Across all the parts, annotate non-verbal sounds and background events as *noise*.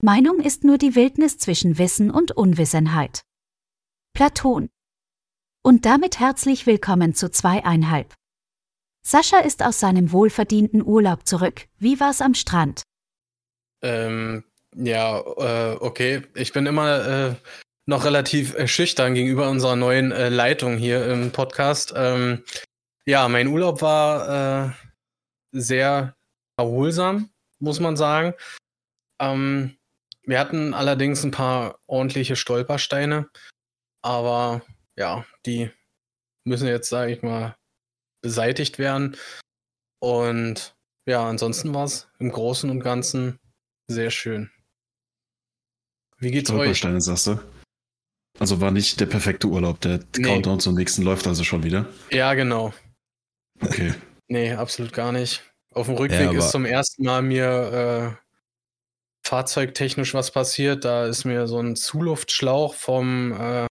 Meinung ist nur die Wildnis zwischen Wissen und Unwissenheit. Platon. Und damit herzlich willkommen zu zweieinhalb. Sascha ist aus seinem wohlverdienten Urlaub zurück. Wie war's am Strand? Ähm, ja, äh, okay. Ich bin immer äh, noch relativ äh, schüchtern gegenüber unserer neuen äh, Leitung hier im Podcast. Ähm, ja, mein Urlaub war äh, sehr erholsam, muss man sagen. Ähm, wir hatten allerdings ein paar ordentliche Stolpersteine, aber ja, die müssen jetzt, sage ich mal, beseitigt werden. Und ja, ansonsten war es im Großen und Ganzen sehr schön. Wie geht's Stolpersteine, euch? sagst du? Also war nicht der perfekte Urlaub. Der nee. Countdown zum nächsten läuft also schon wieder. Ja, genau. Okay. nee, absolut gar nicht. Auf dem Rückweg ja, ist zum ersten Mal mir äh, fahrzeugtechnisch was passiert. Da ist mir so ein Zuluftschlauch vom äh,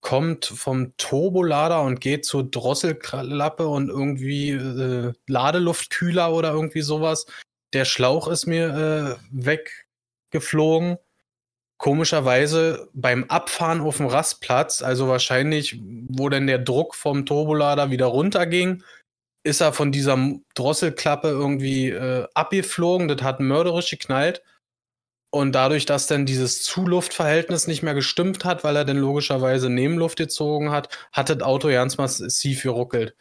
kommt vom Turbolader und geht zur Drosselklappe und irgendwie äh, Ladeluftkühler oder irgendwie sowas. Der Schlauch ist mir äh, weggeflogen. Komischerweise beim Abfahren auf dem Rastplatz, also wahrscheinlich, wo denn der Druck vom Turbolader wieder runterging, ist er von dieser Drosselklappe irgendwie äh, abgeflogen. Das hat mörderisch geknallt. Und dadurch, dass dann dieses Zuluftverhältnis nicht mehr gestimmt hat, weil er dann logischerweise Nebenluft gezogen hat, hat das Auto ganz massiv geruckelt.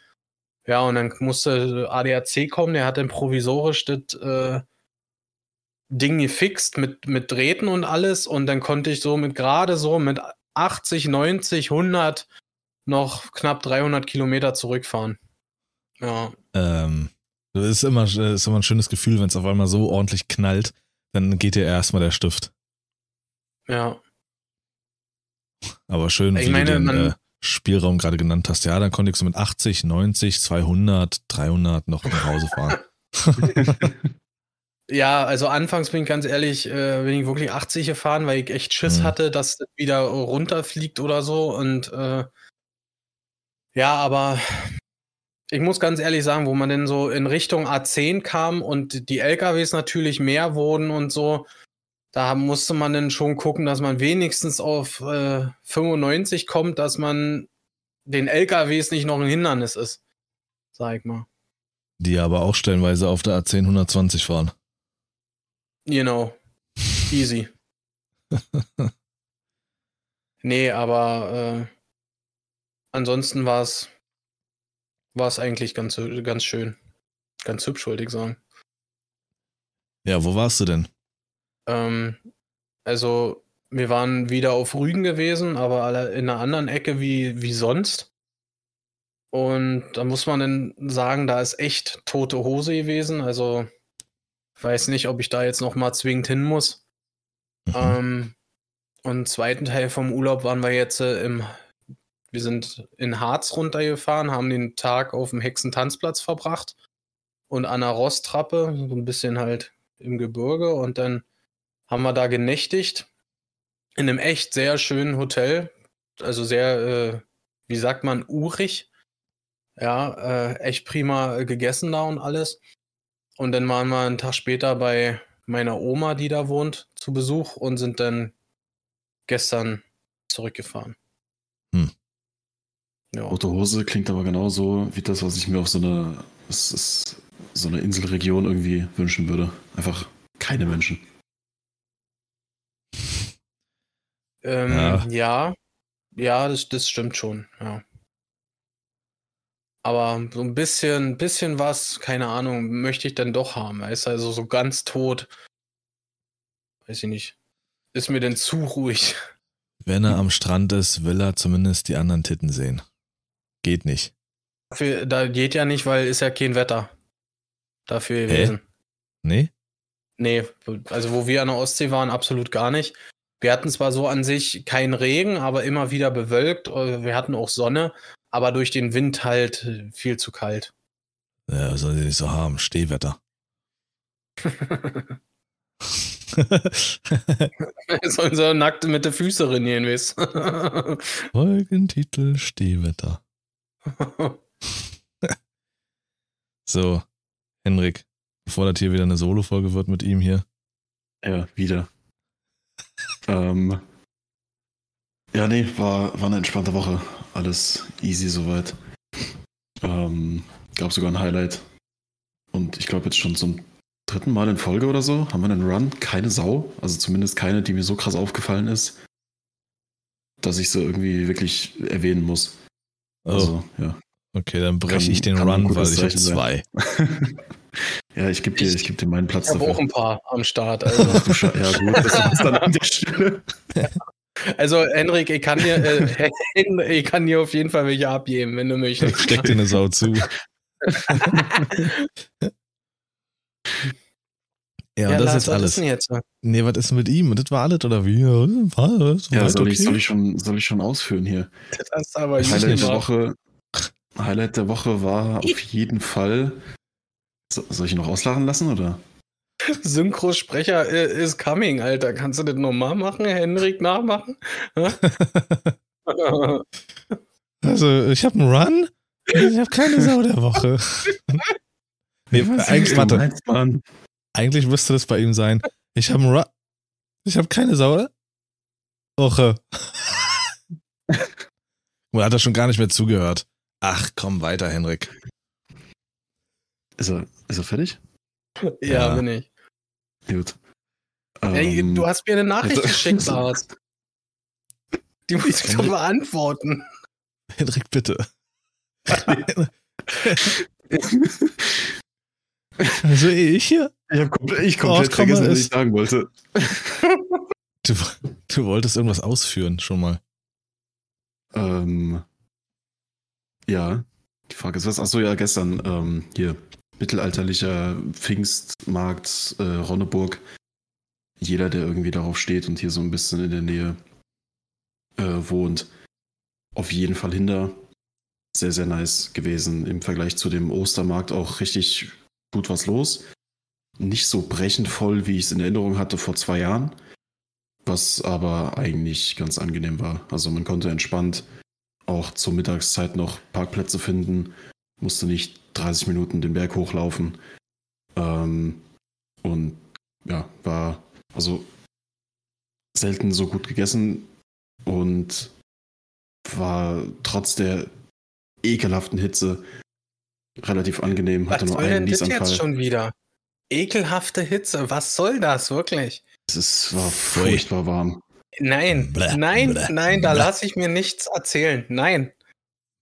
Ja, und dann musste ADAC kommen, der hat dann provisorisch das äh, Ding gefixt mit, mit Drähten und alles. Und dann konnte ich so mit gerade so mit 80, 90, 100 noch knapp 300 Kilometer zurückfahren. Ja. Ähm, das ist immer, ist immer ein schönes Gefühl, wenn es auf einmal so ordentlich knallt dann geht dir erstmal der Stift. Ja. Aber schön, ich wie meine, du den äh, Spielraum gerade genannt hast. Ja, dann konnte ich so mit 80, 90, 200, 300 noch nach Hause fahren. *laughs* *laughs* ja, also anfangs bin ich ganz ehrlich, äh, bin ich wirklich 80 gefahren, weil ich echt Schiss mhm. hatte, dass das wieder runterfliegt oder so. Und äh, ja, aber ich muss ganz ehrlich sagen, wo man denn so in Richtung A10 kam und die LKWs natürlich mehr wurden und so, da musste man dann schon gucken, dass man wenigstens auf äh, 95 kommt, dass man den LKWs nicht noch ein Hindernis ist. Sag ich mal. Die aber auch stellenweise auf der A10 120 fahren. Genau. Easy. *laughs* nee, aber äh, ansonsten war es war es eigentlich ganz, ganz schön. Ganz hübsch, wollte ich sagen. Ja, wo warst du denn? Ähm, also, wir waren wieder auf Rügen gewesen, aber in einer anderen Ecke wie, wie sonst. Und da muss man dann sagen, da ist echt tote Hose gewesen. Also, weiß nicht, ob ich da jetzt nochmal zwingend hin muss. Mhm. Ähm, und zweiten Teil vom Urlaub waren wir jetzt äh, im wir sind in Harz runtergefahren, haben den Tag auf dem Hexentanzplatz verbracht und an der Rosttrappe, so ein bisschen halt im Gebirge. Und dann haben wir da genächtigt in einem echt sehr schönen Hotel. Also sehr, äh, wie sagt man, urig. Ja, äh, echt prima gegessen da und alles. Und dann waren wir einen Tag später bei meiner Oma, die da wohnt, zu Besuch und sind dann gestern zurückgefahren. Hm. Ja. Rote Hose klingt aber genauso wie das, was ich mir auf so eine, so eine Inselregion irgendwie wünschen würde. Einfach keine Menschen. Ähm, ja. ja. ja, das, das stimmt schon, ja. Aber so ein bisschen, bisschen was, keine Ahnung, möchte ich dann doch haben. Er ist also so ganz tot. Weiß ich nicht. Ist mir denn zu ruhig. Wenn er am Strand ist, will er zumindest die anderen Titten sehen. Geht nicht. Dafür, da geht ja nicht, weil ist ja kein Wetter dafür gewesen. Hä? Nee? Nee, also wo wir an der Ostsee waren, absolut gar nicht. Wir hatten zwar so an sich keinen Regen, aber immer wieder bewölkt. Äh, wir hatten auch Sonne, aber durch den Wind halt viel zu kalt. Ja, soll sie nicht so haben. Stehwetter. *laughs* *laughs* Sollen so nackt mit der Füße rennen, weißt Folgentitel Stehwetter. *laughs* so, Henrik, bevor das hier wieder eine Solo-Folge wird mit ihm hier. Ja, wieder. Ähm, ja, nee, war, war eine entspannte Woche. Alles easy soweit. Ähm, gab sogar ein Highlight. Und ich glaube jetzt schon zum dritten Mal in Folge oder so haben wir einen Run. Keine Sau. Also zumindest keine, die mir so krass aufgefallen ist, dass ich sie irgendwie wirklich erwähnen muss. Oh. Also, ja. Okay, dann breche ich den Run, weil ich habe zwei. *laughs* ja, ich gebe dir, geb dir meinen Platz ich dafür. Ich habe auch ein paar am Start. *laughs* Also. ja, gut, das ist dann an der Stelle. *laughs* Also, Henrik, ich kann, dir, äh, ich kann dir auf jeden Fall welche abgeben, wenn du möchtest. Ich steck dir eine Sau zu. Ja, ja das ist jetzt alles. Was jetzt? Nee, was ist mit ihm? Das war alles oder wie? Was? Ja, soll, okay? ich, soll, ich schon, soll ich schon ausführen hier? Das ist aber Highlight der Woche. Highlight der Woche war auf jeden Fall. So, soll ich ihn noch auslachen lassen oder? Synchrosprecher is coming, Alter. Kannst du das nochmal machen, Henrik nachmachen? *laughs* also, ich habe einen Run. Ich habe keine Sau der Woche. *laughs* nee, eigentlich, warte. Meinst, eigentlich müsste das bei ihm sein. Ich habe Run. Ich habe keine Sau der Woche. *laughs* Man hat er schon gar nicht mehr zugehört. Ach, komm weiter, Henrik. Ist er, ist er fertig? Ja, ja. bin ich. Gut. Hey, ähm, du hast mir eine Nachricht also, geschickt, Lars. Die muss ich doch beantworten. Henrik, bitte. *laughs* *laughs* also ich hier? Ich habe komplett, oh, vergessen, was ich sagen wollte. *laughs* Du, du wolltest irgendwas ausführen, schon mal. Ähm, ja, die Frage ist was? Achso, ja, gestern ähm, hier mittelalterlicher Pfingstmarkt äh, Ronneburg. Jeder, der irgendwie darauf steht und hier so ein bisschen in der Nähe äh, wohnt, auf jeden Fall hinter. Sehr, sehr nice gewesen. Im Vergleich zu dem Ostermarkt auch richtig gut was los. Nicht so brechend voll, wie ich es in Erinnerung hatte vor zwei Jahren. Was aber eigentlich ganz angenehm war. Also man konnte entspannt auch zur Mittagszeit noch Parkplätze finden, musste nicht 30 Minuten den Berg hochlaufen. Ähm, und ja, war also selten so gut gegessen und war trotz der ekelhaften Hitze relativ angenehm. Hatte was nur einen denn das jetzt schon wieder? Ekelhafte Hitze, was soll das wirklich? Es ist, war furchtbar warm. Nein, bläh, nein, bläh, nein, da lasse ich mir nichts erzählen. Nein.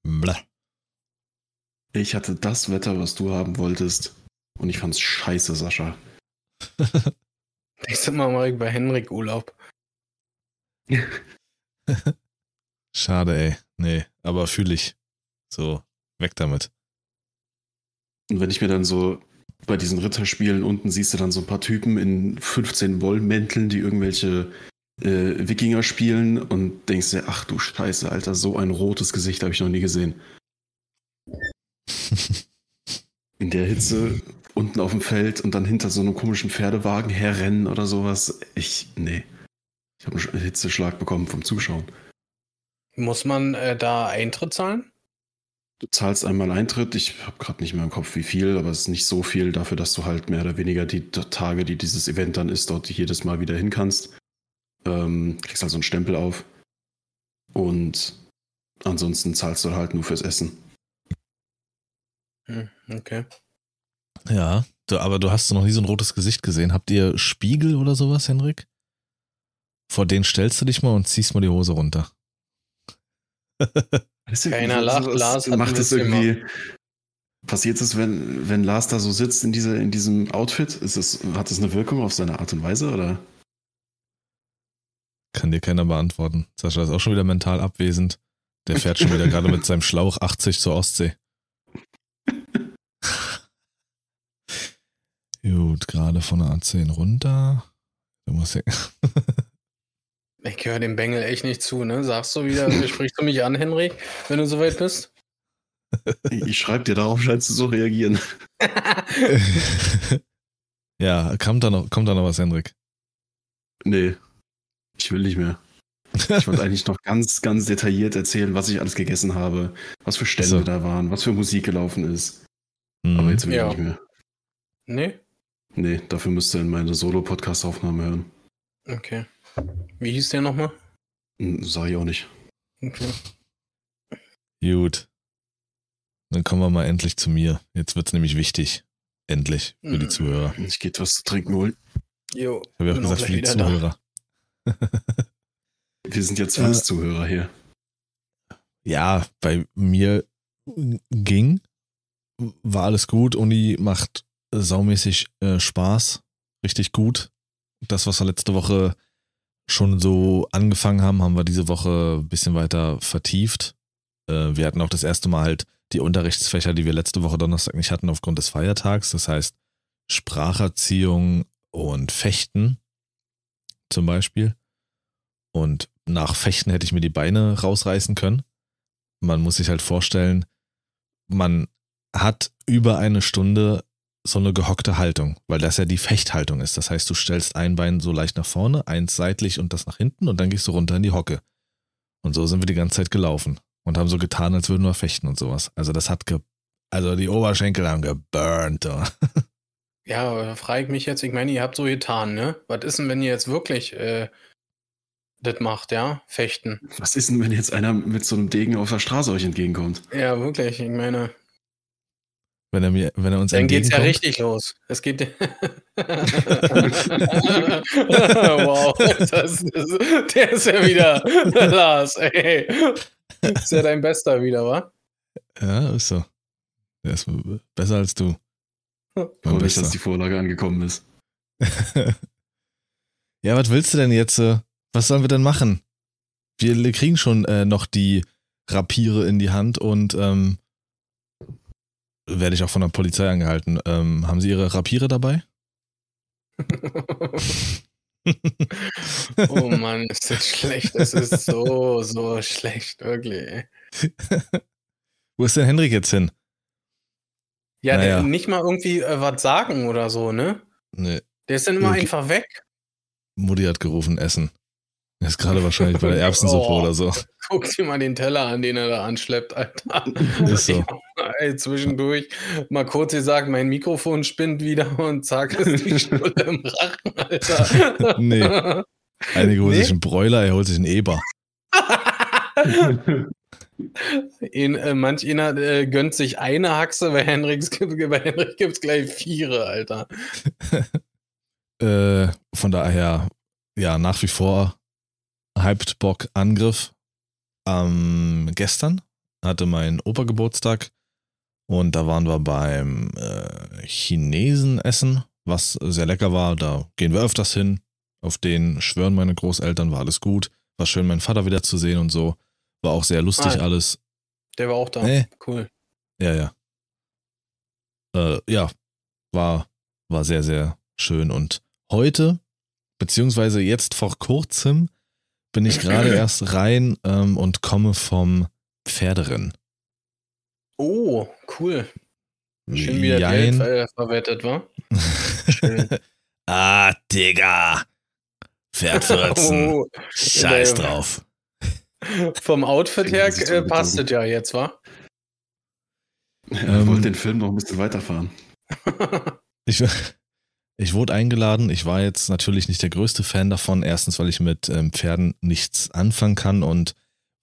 Bläh. Ich hatte das Wetter, was du haben wolltest. Und ich fand's scheiße, Sascha. *laughs* Nächstes Mal mache ich bei Henrik Urlaub. *laughs* Schade, ey. Nee, aber fühle ich. So, weg damit. Und wenn ich mir dann so bei diesen Ritterspielen unten siehst du dann so ein paar Typen in 15 Wollmänteln, die irgendwelche äh, Wikinger spielen und denkst dir, ach du Scheiße, Alter, so ein rotes Gesicht habe ich noch nie gesehen. *laughs* In der Hitze unten auf dem Feld und dann hinter so einem komischen Pferdewagen herrennen oder sowas. Ich, nee. Ich habe einen Hitzeschlag bekommen vom Zuschauen. Muss man äh, da Eintritt zahlen? Du zahlst einmal Eintritt. Ich habe gerade nicht mehr im Kopf, wie viel, aber es ist nicht so viel dafür, dass du halt mehr oder weniger die Tage, die dieses Event dann ist, dort jedes Mal wieder hin kannst. Ähm, kriegst halt so einen Stempel auf. Und ansonsten zahlst du halt nur fürs Essen. Hm, okay. Ja, du, aber du hast noch nie so ein rotes Gesicht gesehen. Habt ihr Spiegel oder sowas, Henrik? Vor denen stellst du dich mal und ziehst mal die Hose runter. *laughs* Keiner lacht, Lars hat macht es irgendwie. Passiert es, wenn, wenn Lars da so sitzt in, diese, in diesem Outfit? Ist es, hat es eine Wirkung auf seine Art und Weise, oder? Kann dir keiner beantworten. Sascha ist auch schon wieder mental abwesend. Der fährt schon wieder gerade mit seinem Schlauch 80 zur Ostsee. *laughs* Gut, gerade von der A10 runter. Du musst ja. *laughs* ich höre dem Bengel echt nicht zu, ne? Sagst du wieder, *laughs* sprichst du mich an, Henrik, wenn du soweit bist? Ich schreibe dir, darauf scheinst du so reagieren. *laughs* ja, kommt da, noch, kommt da noch was, Henrik? Nee. Ich will nicht mehr. Ich wollte *laughs* eigentlich noch ganz, ganz detailliert erzählen, was ich alles gegessen habe, was für Stände so. da waren, was für Musik gelaufen ist. Mhm. Aber jetzt will ja. ich nicht mehr. Nee? Nee, dafür müsst ihr in meine Solo-Podcast-Aufnahme hören. Okay. Wie hieß der nochmal? Hm, sag ich auch nicht. Okay. Gut. Dann kommen wir mal endlich zu mir. Jetzt wird es nämlich wichtig. Endlich für die Mhm. Zuhörer. Ich geht was zu trinken holen. Jo. Ich habe ja auch gesagt, für die. Zuhörer. *laughs* Wir sind jetzt Äh, fünf Zuhörer hier. Ja, bei mir ging, war alles gut. Uni macht saumäßig äh, Spaß, richtig gut. Das, was wir letzte Woche schon so angefangen haben, haben wir diese Woche ein bisschen weiter vertieft. Äh, wir hatten auch das erste Mal halt die Unterrichtsfächer, die wir letzte Woche Donnerstag nicht hatten aufgrund des Feiertags. Das heißt Spracherziehung und Fechten zum Beispiel. Und nach Fechten hätte ich mir die Beine rausreißen können. Man muss sich halt vorstellen, man hat über eine Stunde so eine gehockte Haltung, weil das ja die Fechthaltung ist. Das heißt, du stellst ein Bein so leicht nach vorne, eins seitlich und das nach hinten und dann gehst du runter in die Hocke. Und so sind wir die ganze Zeit gelaufen und haben so getan, als würden wir fechten und sowas. Also das hat ge also die Oberschenkel haben geburnt. *laughs* Ja, aber da frage ich mich jetzt, ich meine, ihr habt so getan, ne? Was ist denn, wenn ihr jetzt wirklich äh, das macht, ja? Fechten. Was ist denn, wenn jetzt einer mit so einem Degen auf der Straße euch entgegenkommt? Ja, wirklich. Ich meine, Wenn er mir, wenn er uns dann geht's ja entgegenkommt. richtig los. Es geht. *laughs* *laughs* wow, das, das, der ist ja wieder Lars, ey. Ist ja dein Bester wieder, wa? Ja, ist so. Der ist besser als du. Mein Bester. dass die Vorlage angekommen ist. *laughs* ja, was willst du denn jetzt? äh, Was sollen wir denn machen? Wir kriegen schon äh, noch die Rapiere in die Hand und ähm, werde ich auch von der Polizei angehalten. Ähm, haben Sie Ihre Rapiere dabei? *laughs* oh Mann, ist das schlecht. Das ist so, so schlecht, wirklich. Wo ist denn Henrik jetzt hin? Ja, Naja. der, nicht mal irgendwie äh, was sagen oder so, ne? Nee, Der ist dann immer Okay. einfach weg. Mutti hat gerufen, Essen. Er ist gerade wahrscheinlich bei der *laughs* Erbsensuppe Oh. oder so. Guck dir mal den Teller an, den er da anschleppt, Alter. Ist so. Ey, zwischendurch mal kurz gesagt, mein Mikrofon spinnt wieder und zack, ist die Stulle im Rachen, Alter. *laughs* Nee. Einige holen Nee? sich einen Broiler, er holt sich einen Eber. In, äh, manch einer äh, gönnt sich eine Haxe, bei Henrik gibt es gleich vier, Alter. *laughs* Äh, von daher, ja, nach wie vor hyped Bock Angriff. Ähm, gestern hatte mein Opa Geburtstag und da waren wir beim äh, Chinesen essen, was sehr lecker war. Da gehen wir öfters hin. Auf den schwören meine Großeltern, war alles gut. War schön, meinen Vater wieder zu sehen und so. War auch sehr lustig Ah. alles. Der war auch da. Nee. Cool. Ja, ja. Äh, ja, war, war sehr, sehr schön. Und heute, beziehungsweise jetzt vor kurzem, bin ich gerade *clears throat* erst rein ähm, und komme vom Pferderennen. Oh, cool. Schön wieder Geld Jein. ver verwettet, wa? Schön. *laughs* ah, Digga. Pferd *laughs* 14. Oh, Scheiß der- drauf. *laughs* vom Outfit her äh, passt es ja jetzt, wa? Er Ähm, wollte den Film noch ein bisschen weiterfahren. Ich, ich wurde eingeladen. Ich war jetzt natürlich nicht der größte Fan davon. Erstens, weil ich mit ähm, Pferden nichts anfangen kann und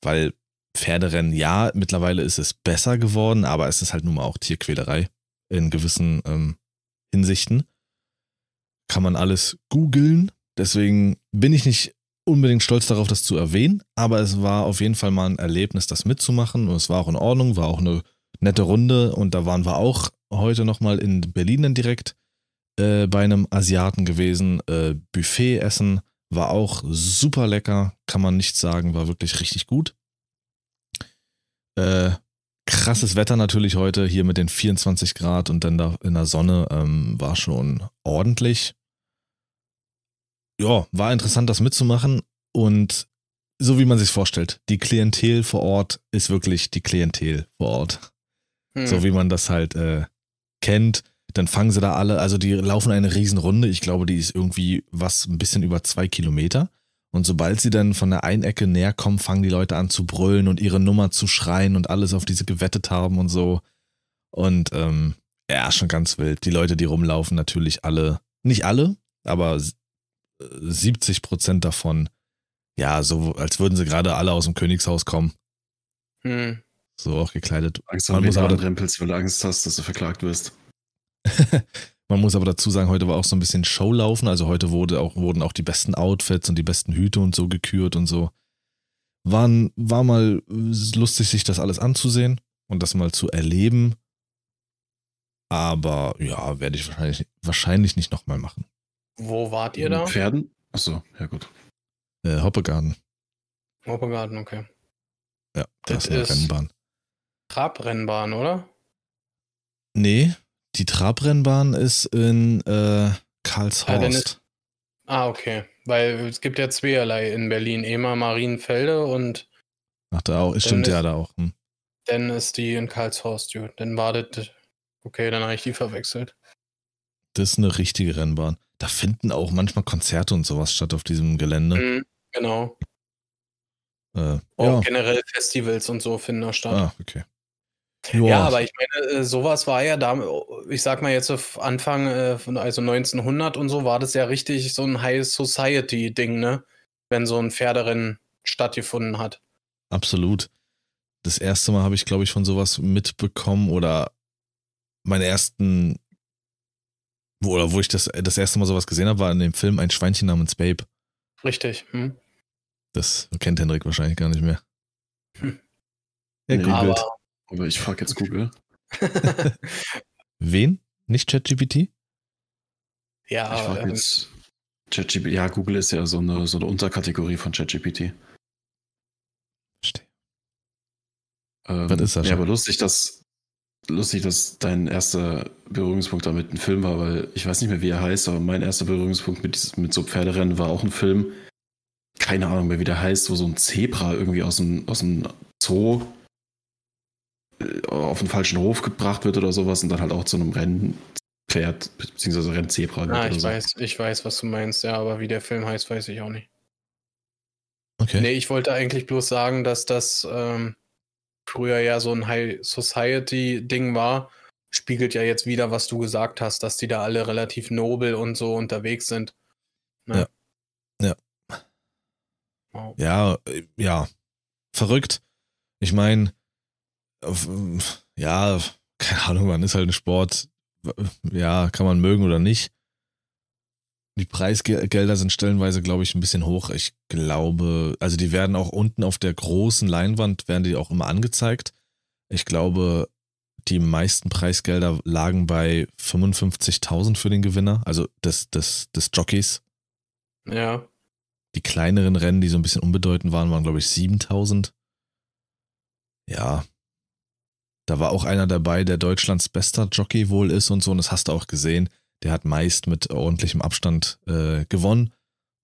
weil Pferderennen, ja, mittlerweile ist es besser geworden, aber es ist halt nun mal auch Tierquälerei in gewissen ähm, Hinsichten. Kann man alles googeln. Deswegen bin ich nicht unbedingt stolz darauf, das zu erwähnen, aber es war auf jeden Fall mal ein Erlebnis, das mitzumachen und es war auch in Ordnung, war auch eine nette Runde und da waren wir auch heute nochmal in Berlin dann direkt äh, bei einem Asiaten gewesen. Äh, Buffet essen war auch super lecker, kann man nicht sagen, war wirklich richtig gut. Äh, krasses Wetter natürlich heute hier mit den 24 Grad und dann da in der Sonne ähm, war schon ordentlich. Ja, war interessant, das mitzumachen und so wie man sich vorstellt, die Klientel vor Ort ist wirklich die Klientel vor Ort Hm. so wie man das halt äh, kennt. Dann fangen sie da alle, also die laufen eine Riesenrunde. Ich glaube, die ist irgendwie was ein bisschen über zwei Kilometer. Und sobald sie dann von der einen Ecke näher kommen, fangen die Leute an zu brüllen und ihre Nummer zu schreien und alles auf diese gewettet haben und so. Und ähm, ja, schon ganz wild. Die Leute, die rumlaufen, natürlich alle, nicht alle, aber s- 70 Prozent davon, ja, so als würden sie gerade alle aus dem Königshaus kommen. Hm. So auch gekleidet. Angst Man muss aber rempelst, weil du Angst hast, dass du verklagt wirst. *laughs* Man muss aber dazu sagen, heute war auch so ein bisschen Show laufen. Also heute wurde auch, wurden auch die besten Outfits und die besten Hüte und so gekürt und so. Waren, war mal lustig, sich das alles anzusehen und das mal zu erleben. Aber ja, werde ich wahrscheinlich, wahrscheinlich nicht nochmal machen. Wo wart ihr da? Pferden? Achso, ja gut. Äh, Hoppegarten. Hoppegarten, okay. Ja, das, das ist eine Rennbahn. Trabrennbahn, oder? Nee, die Trabrennbahn ist in äh, Karlshorst. Ah, ah, okay. Weil es gibt ja zweierlei in Berlin. Ema Marienfelde und. Ach, da auch. Stimmt ja da auch. Hm. Dann ist die in Karlshorst, gut. Dann war das. Okay, dann habe ich die verwechselt. Das ist eine richtige Rennbahn. Da finden auch manchmal Konzerte und sowas statt auf diesem Gelände. Mhm, genau. Äh, auch ja. generell Festivals und so finden da statt. Ah, okay. Joa. Ja, aber ich meine, äh, sowas war ja da, ich sag mal jetzt Anfang, äh, also 1900 und so, war das ja richtig so ein High Society-Ding, ne? Wenn so ein Pferderennen stattgefunden hat. Absolut. Das erste Mal habe ich, glaube ich, von sowas mitbekommen oder meine ersten, oder wo ich das, das erste Mal sowas gesehen habe, war in dem Film Ein Schweinchen namens Babe. Richtig. Hm. Das kennt Hendrik wahrscheinlich gar nicht mehr. Hm. Er googelt. Aber aber ich frage jetzt Google. *laughs* Wen? Nicht ChatGPT? Ja, ich frage ähm, jetzt ChatGPT. Ja, Google ist ja so eine, so eine Unterkategorie von ChatGPT. Verstehe. Ähm, Was ist das? Ja, aber lustig, dass lustig, dass dein erster Berührungspunkt damit ein Film war, weil ich weiß nicht mehr, wie er heißt, aber mein erster Berührungspunkt mit, mit so Pferderennen war auch ein Film. Keine Ahnung mehr, wie der heißt, wo so ein Zebra irgendwie aus dem, aus dem Zoo auf den falschen Hof gebracht wird oder sowas und dann halt auch zu einem Rennpferd bzw. Rennzebra wird. Ah, ich so. weiß, ich weiß, was du meinst, ja, aber wie der Film heißt, weiß ich auch nicht. Okay. Nee, ich wollte eigentlich bloß sagen, dass das ähm, früher ja so ein High Society-Ding war. Spiegelt ja jetzt wieder, was du gesagt hast, dass die da alle relativ nobel und so unterwegs sind. Ne? Ja. Ja. Wow. Ja, äh, ja. Verrückt. Ich meine, ja, keine Ahnung, man ist halt ein Sport, ja, kann man mögen oder nicht. Die Preisgelder sind stellenweise, glaube ich, ein bisschen hoch. Ich glaube, also die werden auch unten auf der großen Leinwand, werden die auch immer angezeigt. Ich glaube, die meisten Preisgelder lagen bei 55.000 für den Gewinner, also des, des, des Jockeys. Ja. Die kleineren Rennen, die so ein bisschen unbedeutend waren, waren, glaube ich, 7.000. Ja, da war auch einer dabei, der Deutschlands bester Jockey wohl ist und so, und das hast du auch gesehen. Der hat meist mit ordentlichem Abstand äh, gewonnen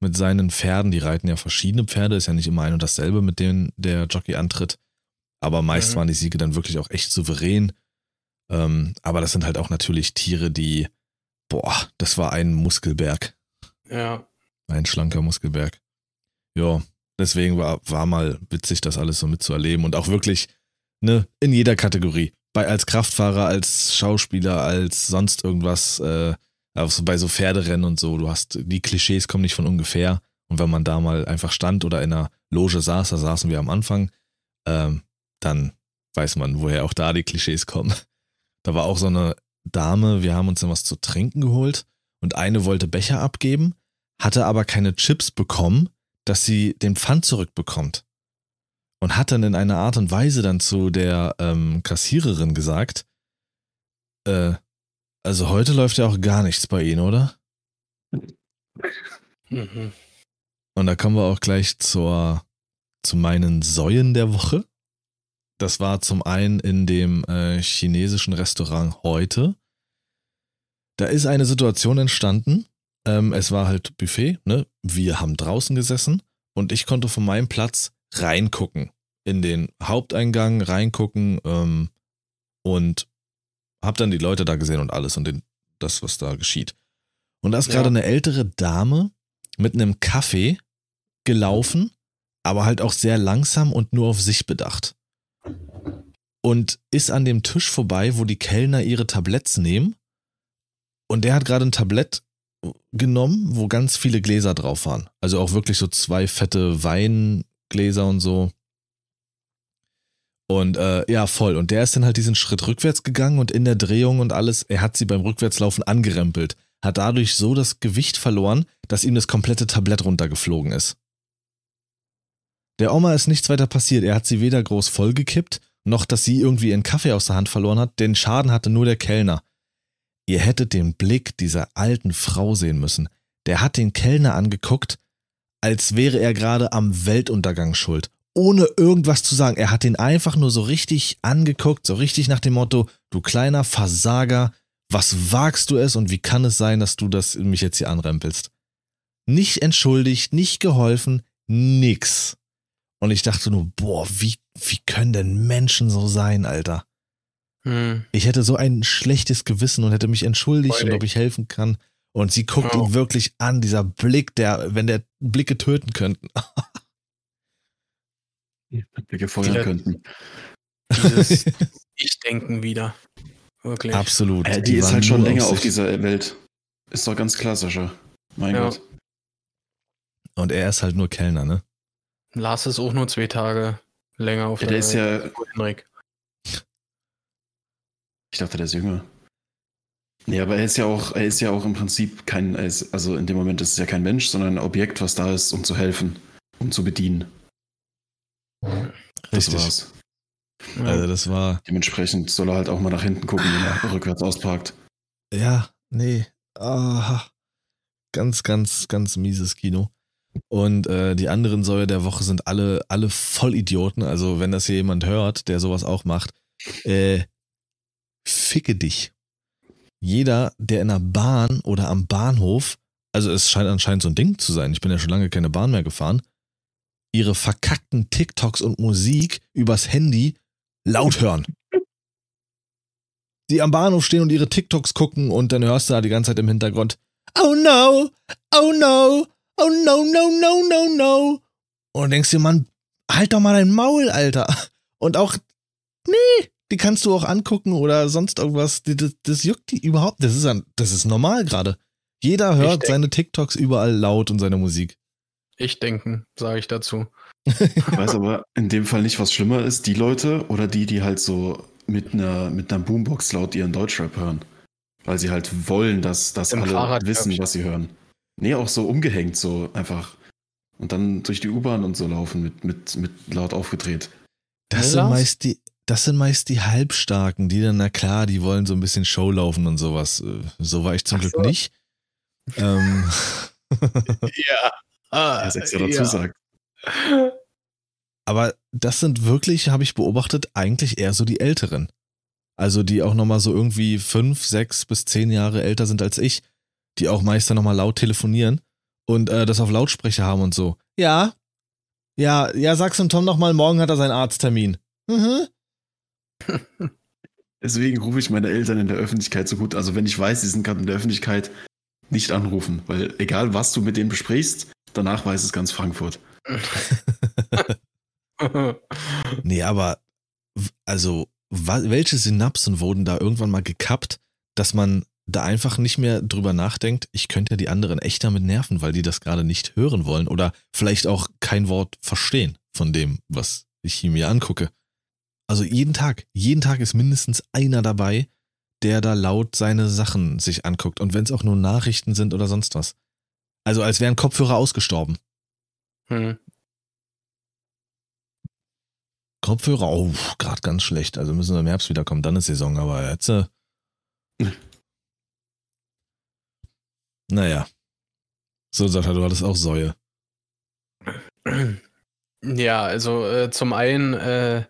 mit seinen Pferden. Die reiten ja verschiedene Pferde, ist ja nicht immer ein und dasselbe, mit denen der Jockey antritt. Aber meist mhm. waren die Siege dann wirklich auch echt souverän. Ähm, aber das sind halt auch natürlich Tiere, die, boah, das war ein Muskelberg. Ja. Ein schlanker Muskelberg. Ja, deswegen war, war mal witzig, das alles so mitzuerleben und auch wirklich ne, in jeder Kategorie. Bei, als Kraftfahrer, als Schauspieler, als sonst irgendwas, äh, also bei so Pferderennen und so, du hast, die Klischees kommen nicht von ungefähr. Und wenn man da mal einfach stand oder in einer Loge saß, da saßen wir am Anfang, ähm, dann weiß man, woher auch da die Klischees kommen. *laughs* Da war auch so eine Dame, wir haben uns dann was zu trinken geholt und eine wollte Becher abgeben, hatte aber keine Chips bekommen, dass sie den Pfand zurückbekommt und hat dann in einer Art und Weise dann zu der ähm, Kassiererin gesagt, äh, also heute läuft ja auch gar nichts bei Ihnen, oder? Mhm. Und da kommen wir auch gleich zur, zu meinen Säuen der Woche. Das war zum einen in dem äh, chinesischen Restaurant heute. Da ist eine Situation entstanden. Ähm, es war halt Buffet, ne? Wir haben draußen gesessen und ich konnte von meinem Platz reingucken in den Haupteingang, reingucken ähm, und hab dann die Leute da gesehen und alles und den, das, was da geschieht. Und da ist ja. gerade eine ältere Dame mit einem Kaffee gelaufen, aber halt auch sehr langsam und nur auf sich bedacht. Und ist an dem Tisch vorbei, wo die Kellner ihre Tabletts nehmen. Und der hat gerade ein Tablett genommen, wo ganz viele Gläser drauf waren. Also auch wirklich so zwei fette Weingläser und so. Und äh, ja, voll. Und der ist dann halt diesen Schritt rückwärts gegangen und in der Drehung und alles, er hat sie beim Rückwärtslaufen angerempelt. Hat dadurch so das Gewicht verloren, dass ihm das komplette Tablett runtergeflogen ist. Der Oma ist nichts weiter passiert. Er hat sie weder groß vollgekippt, noch dass sie irgendwie ihren Kaffee aus der Hand verloren hat. Den Schaden hatte nur der Kellner. Ihr hättet den Blick dieser alten Frau sehen müssen. Der hat den Kellner angeguckt, als wäre er gerade am Weltuntergang schuld ohne irgendwas zu sagen. Er hat ihn einfach nur so richtig angeguckt, so richtig nach dem Motto, du kleiner Versager, was wagst du es und wie kann es sein, dass du das mich jetzt hier anrempelst? Nicht entschuldigt, nicht geholfen, nix. Und ich dachte nur, boah, wie, wie können denn Menschen so sein, Alter? Hm. Ich hätte so ein schlechtes Gewissen und hätte mich entschuldigt Freudig. und ob ich helfen kann. Und sie guckt oh. ihn wirklich an, dieser Blick, der, wenn der Blicke töten könnten. *laughs* wir gefeuert könnten. Dieses *laughs* Ich-Denken wieder. Wirklich. Absolut. Äh, die, die ist halt schon länger auf dieser Welt. Ist doch ganz klassischer. Mein ja. Gott. Und er ist halt nur Kellner, ne? Lars ist auch nur zwei Tage länger auf ja, der, der ist Welt. ja. Henrik. Ich dachte, der ist jünger. Nee, aber er ist ja auch, er ist ja auch im Prinzip kein, ist, also in dem Moment ist es ja kein Mensch, sondern ein Objekt, was da ist, um zu helfen, um zu bedienen. Das war's. Also das war. Dementsprechend soll er halt auch mal nach hinten gucken, wenn er rückwärts ausparkt. Ja, nee. Ah, ganz, ganz, ganz mieses Kino. Und äh, die anderen Säue der Woche sind alle, alle Vollidioten. Also, wenn das hier jemand hört, der sowas auch macht, äh, ficke dich. Jeder, der in der Bahn oder am Bahnhof, also es scheint anscheinend so ein Ding zu sein, ich bin ja schon lange keine Bahn mehr gefahren, ihre verkackten TikToks und Musik übers Handy laut hören. Die am Bahnhof stehen und ihre TikToks gucken und dann hörst du da die ganze Zeit im Hintergrund Oh no, oh no, oh no, no, no, no, no. Und denkst dir, Mann, halt doch mal dein Maul, Alter. Und auch, nee, die kannst du auch angucken oder sonst irgendwas. Das, das juckt die überhaupt. Das ist, das ist normal gerade. Jeder hört seine TikToks überall laut und seine Musik ich denken, sage ich dazu. Ich *laughs* weiß aber in dem Fall nicht, was schlimmer ist, die Leute oder die, die halt so mit einer, mit einer Boombox laut ihren Deutschrap hören. Weil sie halt wollen, dass, dass alle Fahrrad wissen, was sie hören. Nee, auch so umgehängt, so einfach. Und dann durch die U-Bahn und so laufen mit, mit, mit laut aufgedreht. Das sind meist die, das sind meist die Halbstarken, die dann, na klar, die wollen so ein bisschen Show laufen und sowas. Äh, so war ich zum Ach Glück so. nicht. Ähm. *laughs* ja. Ah, extra dazu ja. sagt. Aber das sind wirklich, habe ich beobachtet, eigentlich eher so die Älteren. Also die auch nochmal so irgendwie fünf, sechs bis zehn Jahre älter sind als ich, die auch meist dann nochmal laut telefonieren und äh, das auf Lautsprecher haben und so. Ja, ja, ja, sag's dem Tom nochmal, morgen hat er seinen Arzttermin. Mhm. *laughs* Deswegen rufe ich meine Eltern in der Öffentlichkeit so gut. Also wenn ich weiß, sie sind gerade in der Öffentlichkeit, nicht anrufen, weil egal was du mit denen besprichst, Danach weiß es ganz Frankfurt. *laughs* nee, aber also welche Synapsen wurden da irgendwann mal gekappt, dass man da einfach nicht mehr drüber nachdenkt, ich könnte ja die anderen echt damit nerven, weil die das gerade nicht hören wollen oder vielleicht auch kein Wort verstehen von dem, was ich mir angucke. Also jeden Tag, jeden Tag ist mindestens einer dabei, der da laut seine Sachen sich anguckt und wenn es auch nur Nachrichten sind oder sonst was. Also als wären Kopfhörer ausgestorben. Hm. Kopfhörer, oh, gerade ganz schlecht. Also müssen wir im Herbst wiederkommen, dann ist Saison, aber jetzt. Äh, naja. So, Sascha, du hattest auch Säue. Ja, also äh, zum einen äh,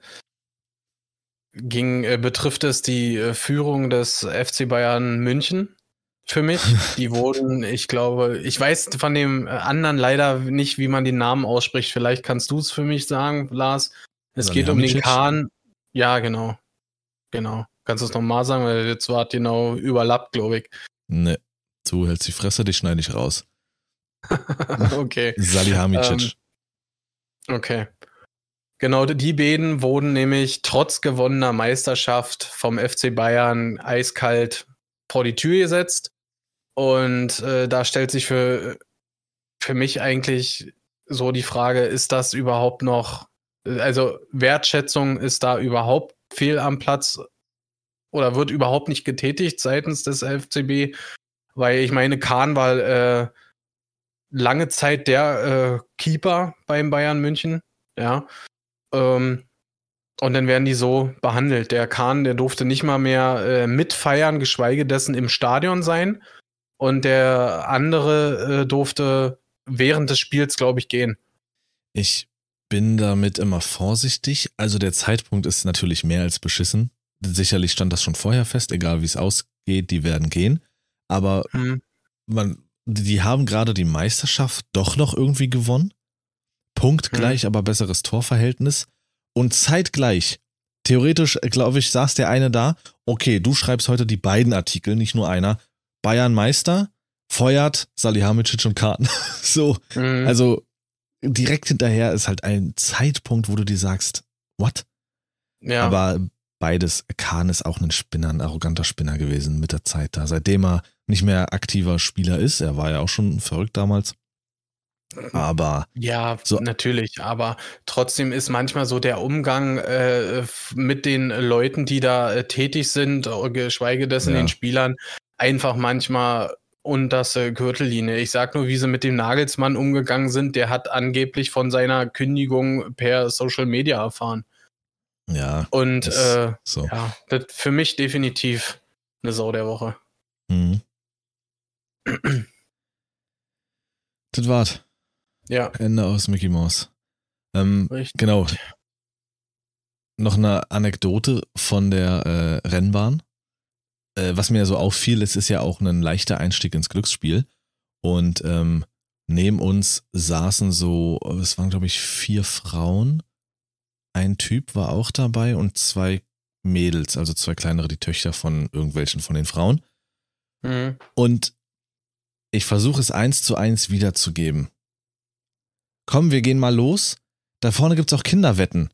ging, äh, betrifft es die äh, Führung des FC Bayern München für mich. *laughs* Die wurden, ich glaube, ich weiß von dem äh, anderen leider nicht, wie man den Namen ausspricht. Vielleicht kannst du es für mich sagen, Lars. Es Oder geht um den Kahn. Ja, genau. Genau. Kannst du es nochmal sagen, weil jetzt war genau überlappt, glaube ich. Ne, du hältst die Fresse, die schneide ich raus. *laughs* okay. Salihamidzic. Ähm, okay. Genau, die beiden wurden nämlich trotz gewonnener Meisterschaft vom FC Bayern eiskalt vor die Tür gesetzt Und äh, da stellt sich für, für mich eigentlich so die Frage, ist das überhaupt noch, also Wertschätzung ist da überhaupt fehl am Platz oder wird überhaupt nicht getätigt seitens des FCB? Weil ich meine, Kahn war äh, lange Zeit der äh, Keeper beim Bayern München, ja. Ähm, und dann werden die so behandelt. Der Kahn, der durfte nicht mal mehr äh, mitfeiern, geschweige dessen im Stadion sein. Und der andere äh, durfte während des Spiels, glaube ich, gehen. Ich bin damit immer vorsichtig. Also der Zeitpunkt ist natürlich mehr als beschissen. Sicherlich stand das schon vorher fest, egal wie es ausgeht, die werden gehen. Aber hm. man, die haben gerade die Meisterschaft doch noch irgendwie gewonnen. Punktgleich, hm. aber besseres Torverhältnis. Und zeitgleich, theoretisch, glaube ich, saß der eine da, okay, du schreibst heute die beiden Artikel, nicht nur einer. Bayern Meister, feuert Salihamidzic und Karten. *laughs* so, mhm. also direkt hinterher ist halt ein Zeitpunkt, wo du dir sagst, what? Ja. Aber beides, Kahn ist auch ein Spinner, ein arroganter Spinner gewesen mit der Zeit da. Seitdem er nicht mehr aktiver Spieler ist, er war ja auch schon verrückt damals, aber ja, so. natürlich, aber trotzdem ist manchmal so der Umgang äh, mit den Leuten, die da äh, tätig sind, äh, geschweige dessen ja. den Spielern, einfach manchmal unterste Gürtellinie. Ich sag nur, wie sie mit dem Nagelsmann umgegangen sind. Der hat angeblich von seiner Kündigung per Social Media erfahren. Ja. Und äh, so. ja, das für mich definitiv eine Sau der Woche. Mhm. *clears throat* das war's. Ja. Ende aus Mickey Mouse. Ähm, genau. Noch eine Anekdote von der äh, Rennbahn. Äh, was mir so auffiel, es ist ja auch ein leichter Einstieg ins Glücksspiel. Und ähm, neben uns saßen so, es waren glaube ich vier Frauen. Ein Typ war auch dabei und zwei Mädels, also zwei kleinere, die Töchter von irgendwelchen von den Frauen. Mhm. Und ich versuche es eins zu eins wiederzugeben komm, wir gehen mal los. Da vorne gibt's auch Kinderwetten.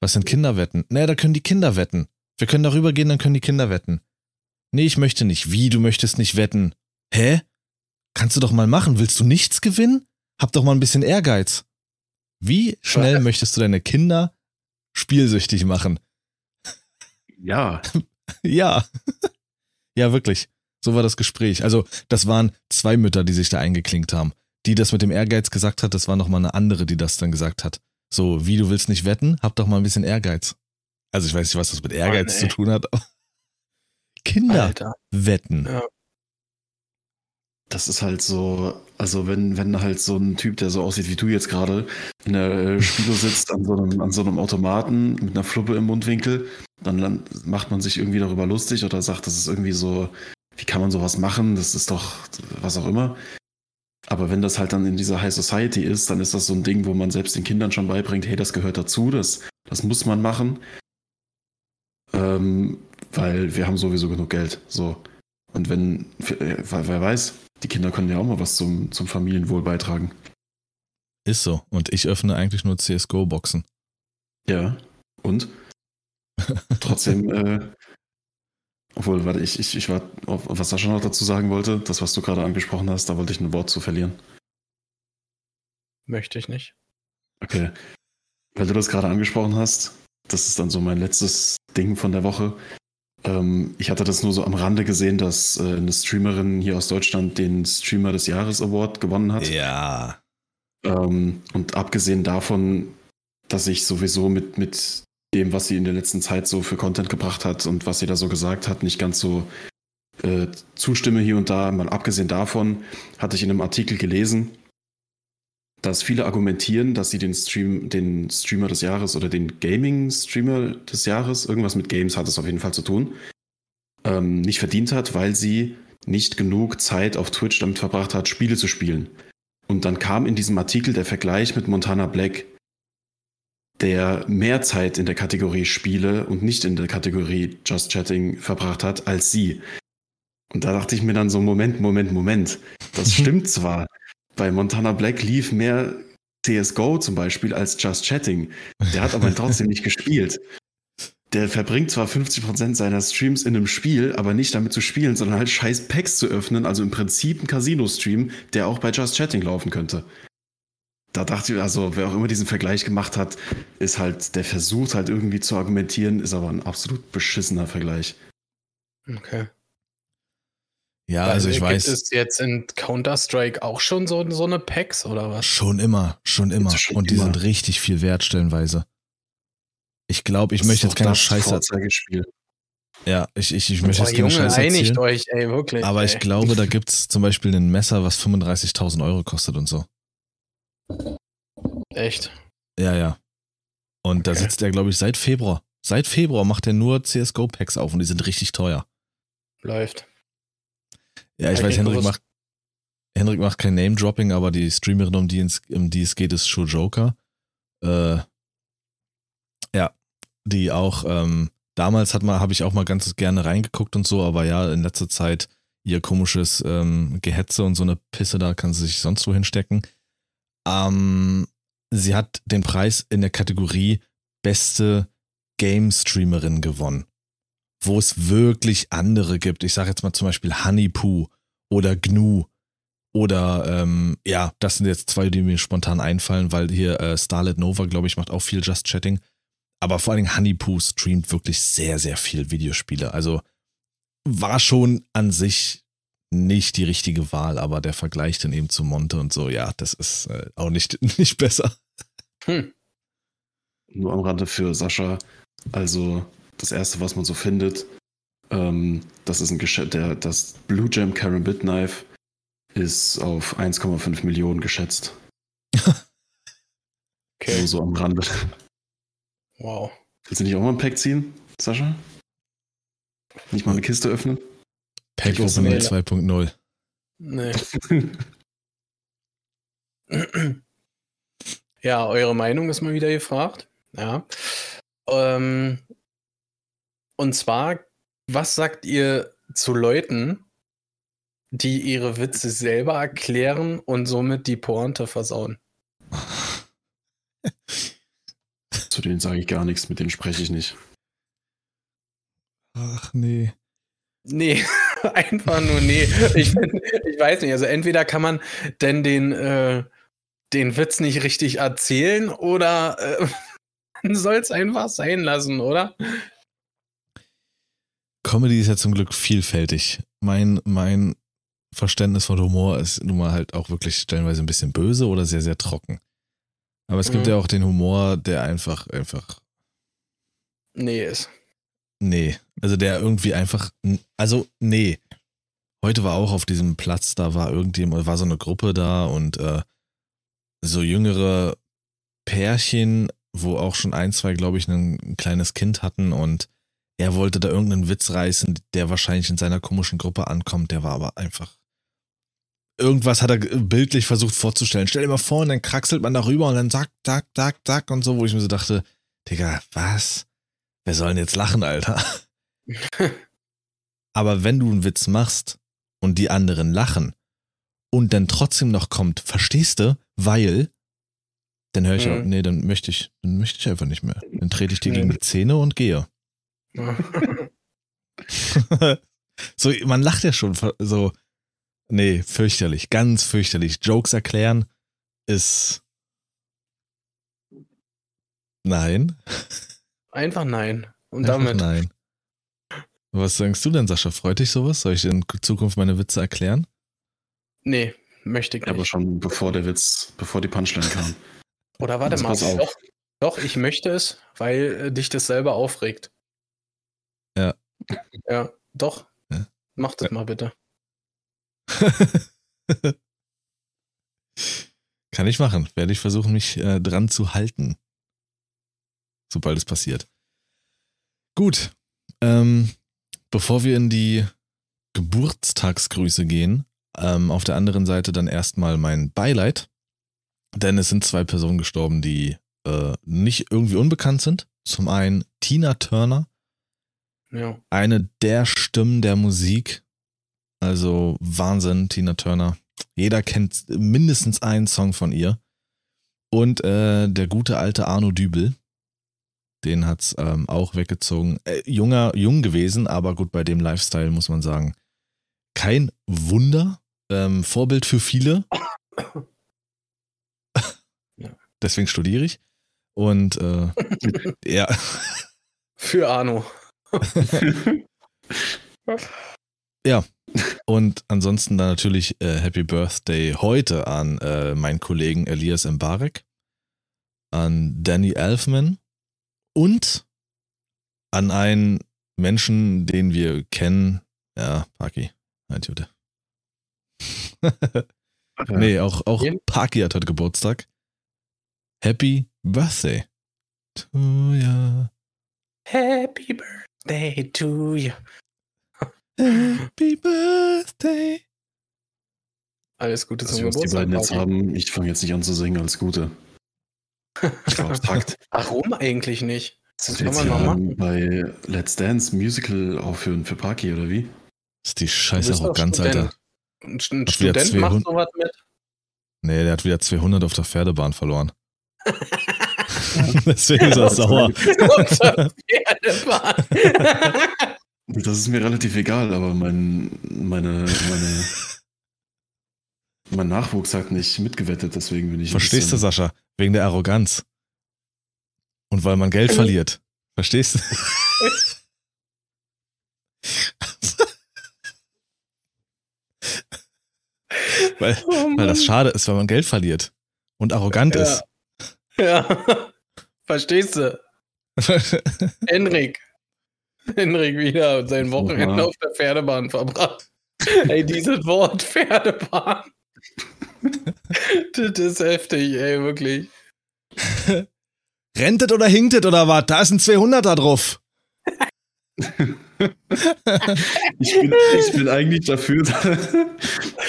Was sind Kinderwetten? Naja, da können die Kinder wetten. Wir können darüber gehen, dann können die Kinder wetten. Nee, ich möchte nicht. Wie, du möchtest nicht wetten? Hä? Kannst du doch mal machen. Willst du nichts gewinnen? Hab doch mal ein bisschen Ehrgeiz. Wie schnell möchtest du deine Kinder spielsüchtig machen? Ja. *laughs* ja. *laughs* ja, wirklich. So war das Gespräch. Also, das waren zwei Mütter, die sich da eingeklinkt haben die das mit dem Ehrgeiz gesagt hat, das war nochmal eine andere, die das dann gesagt hat. So, wie du willst nicht wetten, hab doch mal ein bisschen Ehrgeiz. Also ich weiß nicht, was das mit Ehrgeiz oh, zu tun hat. Kinder Alter. wetten. Ja. Das ist halt so, also wenn, wenn halt so ein Typ, der so aussieht wie du jetzt gerade, in der äh, *laughs* Spilo sitzt an so, einem, an so einem Automaten mit einer Fluppe im Mundwinkel, dann macht man sich irgendwie darüber lustig oder sagt, das ist irgendwie so, wie kann man sowas machen? Das ist doch was auch immer. Aber wenn das halt dann in dieser High Society ist, dann ist das so ein Ding, wo man selbst den Kindern schon beibringt, hey, das gehört dazu, das, das muss man machen. Ähm, weil wir haben sowieso genug Geld. So. Und wenn, wer weiß, die Kinder können ja auch mal was zum, zum Familienwohl beitragen. Ist so. Und ich öffne eigentlich nur CSGO-Boxen. Ja. Und? *laughs* Trotzdem äh, obwohl, warte, ich, ich, ich war, was Sascha noch dazu sagen wollte, das, was du gerade angesprochen hast, da wollte ich ein Wort zu verlieren. Möchte ich nicht. Okay. Weil du das gerade angesprochen hast, das ist dann so mein letztes Ding von der Woche. Ähm, ich hatte das nur so am Rande gesehen, dass äh, eine Streamerin hier aus Deutschland den Streamer des Jahres Award gewonnen hat. Ja. Ähm, und abgesehen davon, dass ich sowieso mit, mit dem, was sie in der letzten Zeit so für Content gebracht hat und was sie da so gesagt hat, nicht ganz so äh, zustimme hier und da. Mal abgesehen davon hatte ich in einem Artikel gelesen, dass viele argumentieren, dass sie den Stream, den Streamer des Jahres oder den Gaming-Streamer des Jahres, irgendwas mit Games hat es auf jeden Fall zu tun, ähm, nicht verdient hat, weil sie nicht genug Zeit auf Twitch damit verbracht hat, Spiele zu spielen. Und dann kam in diesem Artikel der Vergleich mit Montana Black, der mehr Zeit in der Kategorie Spiele und nicht in der Kategorie Just Chatting verbracht hat als sie. Und da dachte ich mir dann so, Moment, Moment, Moment. Das *laughs* stimmt zwar. Bei Montana Black lief mehr CSGO zum Beispiel als Just Chatting. Der hat aber *laughs* trotzdem nicht gespielt. der verbringt zwar 50% seiner Streams in einem Spiel, aber nicht damit zu spielen, sondern halt scheiß Packs zu öffnen, also im Prinzip ein Casino-Stream, der auch bei Just Chatting laufen könnte. Da dachte ich, also wer auch immer diesen Vergleich gemacht hat, ist halt, der versucht halt irgendwie zu argumentieren, ist aber ein absolut beschissener Vergleich. Okay. Ja, also ich weiß. Gibt es jetzt in Counter-Strike auch schon so, so eine Packs oder was? Schon immer, schon immer. Schon Und die immer. sind richtig viel wert stellenweise. Ich glaube, ich das möchte jetzt keine Scheiße. Ja, ich, ich, ich möchte jetzt keine Scheiße erzählen. euch, ey, wirklich. Aber ey. ich glaube, da gibt es zum Beispiel ein Messer, was 35.000 Euro kostet und so. Echt? Ja, ja. Und okay. da sitzt er, glaube ich, seit Februar. Seit Februar macht er nur CSGO-Packs auf und die sind richtig teuer. Läuft. Ja, ich, ich weiß, Henrik macht, Henrik macht kein Name-Dropping, aber die Streamerin, um die, um die es geht, ist Show Joker. Äh, ja, die auch, ähm, damals hat mal, habe ich auch mal ganz gerne reingeguckt und so, aber ja, in letzter Zeit ihr komisches ähm, Gehetze und so eine Pisse, da kann sie sich sonst wo hinstecken. Ähm, sie hat den Preis in der Kategorie beste Game-Streamerin gewonnen. Wo es wirklich andere gibt. Ich sage jetzt mal zum Beispiel Honeypoo oder Gnu. Oder ähm, ja, das sind jetzt zwei, die mir spontan einfallen, weil hier äh, Starlet Nova, glaube ich, macht auch viel Just Chatting. Aber vor allen Dingen Honeypoo streamt wirklich sehr, sehr viel Videospiele. Also war schon an sich nicht die richtige Wahl, aber der Vergleich dann eben zu Monte und so, ja, das ist äh, auch nicht, *laughs* nicht besser. Hm. Nur am Rande für Sascha. Also das erste, was man so findet, ähm, das ist ein Geschäft, der, das Blue Gem Karambit Knife ist auf 1,5 Millionen geschätzt. *laughs* okay. Nur so am Rande. Wow. Willst du nicht auch mal ein Pack ziehen, Sascha? Nicht mal eine Kiste öffnen? Pack Opening 2.0. Nee. *laughs* ja, eure Meinung ist mal wieder gefragt. Ja. Ähm, und zwar, was sagt ihr zu Leuten, die ihre Witze selber erklären und somit die Pointe versauen? *laughs* Zu denen sage ich gar nichts, mit denen spreche ich nicht. Ach nee. Nee, *laughs* einfach nur nee. Ich, ich weiß nicht. Also entweder kann man denn den, äh, den Witz nicht richtig erzählen oder äh, *laughs* man soll es einfach sein lassen, oder? Comedy ist ja zum Glück vielfältig. Mein, mein Verständnis von Humor ist nun mal halt auch wirklich stellenweise ein bisschen böse oder sehr, sehr trocken. Aber es gibt mhm. ja auch den Humor, der einfach, einfach. Nee ist. Nee, also der irgendwie einfach, also nee. Heute war auch auf diesem Platz, da war irgendjemand, war so eine Gruppe da und äh, so jüngere Pärchen, wo auch schon ein, zwei, glaube ich, ein, ein kleines Kind hatten und er wollte da irgendeinen Witz reißen, der wahrscheinlich in seiner komischen Gruppe ankommt, der war aber einfach. Irgendwas hat er bildlich versucht vorzustellen. Stell dir mal vor, und dann kraxelt man darüber und dann zack, zack, zack, zack und so, wo ich mir so dachte, Digga, was? Wer soll denn jetzt lachen, Alter? *laughs* *laughs* Aber wenn du einen Witz machst und die anderen lachen und dann trotzdem noch kommt, verstehst du? Weil, dann höre ich mhm. auch, nee, dann möchte ich, dann möchte ich einfach nicht mehr. Dann trete ich dir gegen die Zähne und gehe. *laughs* so, man lacht ja schon so. Nee, fürchterlich, ganz fürchterlich. Jokes erklären ist. Nein. Einfach nein. Und Einfach damit. Nein. Was sagst du denn, Sascha? Freut dich sowas? Soll ich in Zukunft meine Witze erklären? Nee, möchte ich nicht. Aber schon bevor der Witz, bevor die Punchline kam. Oder warte mal, doch, doch, ich möchte es, weil äh, dich das selber aufregt. Ja. Ja, doch. Ja. Mach das ja. mal bitte. *laughs* Kann ich machen. Werde ich versuchen, mich äh, dran zu halten sobald es passiert. Gut. Ähm, bevor wir in die Geburtstagsgrüße gehen, ähm, auf der anderen Seite dann erstmal mein Beileid. Denn es sind zwei Personen gestorben, die äh, nicht irgendwie unbekannt sind. Zum einen Tina Turner. Ja. Eine der Stimmen der Musik. Also Wahnsinn, Tina Turner. Jeder kennt mindestens einen Song von ihr. Und äh, der gute alte Arno Dübel, Den hat es ähm, auch weggezogen. Äh, junger, jung gewesen, aber gut, bei dem Lifestyle muss man sagen, kein Wunder. Ähm, Vorbild für viele. Deswegen studiere ich. Und äh, *laughs* ja. Für Arno. *laughs* ja. Und ansonsten dann natürlich äh, Happy Birthday heute an äh, meinen Kollegen Elias Mbarek, an Danny Elfman und an einen Menschen, den wir kennen. Ja, Paki. Halt, Jute. *laughs* nee, auch, auch Paki hat heute Geburtstag. Happy Birthday to ya. Happy Birthday to you. Happy Birthday. Alles Gute zum Geburtstag. Was die beiden jetzt haben, ich fange jetzt nicht an zu singen, alles Gute. Ich glaube, Takt. *laughs* Warum eigentlich nicht? Das kann man nochmal bei Let's Dance Musical aufhören für Parky, oder wie? Das ist die scheiß Arroganz, Alter. Ein, ein Student macht sowas mit? Nee, der hat wieder 200 auf der Pferdebahn verloren. *laughs* *laughs* Deswegen ist er sauer. das ist mir relativ egal, aber mein, meine, meine, mein Nachwuchs hat nicht mitgewettet, deswegen bin ich. Verstehst du, Sascha? Wegen der Arroganz. Und weil man Geld verliert. Verstehst du? *laughs* weil, oh weil das schade ist, weil man Geld verliert und arrogant ja. ist. Ja, *laughs* verstehst du? *laughs* Henrik. Henrik wieder sein Wochenende ja. auf der Pferdebahn verbracht. ey, dieses Wort Pferdebahn. *laughs* das ist heftig, ey, wirklich. *laughs* Rentet oder hinktet oder was? Da ist ein 200er drauf. *laughs* ich, bin, ich bin eigentlich dafür,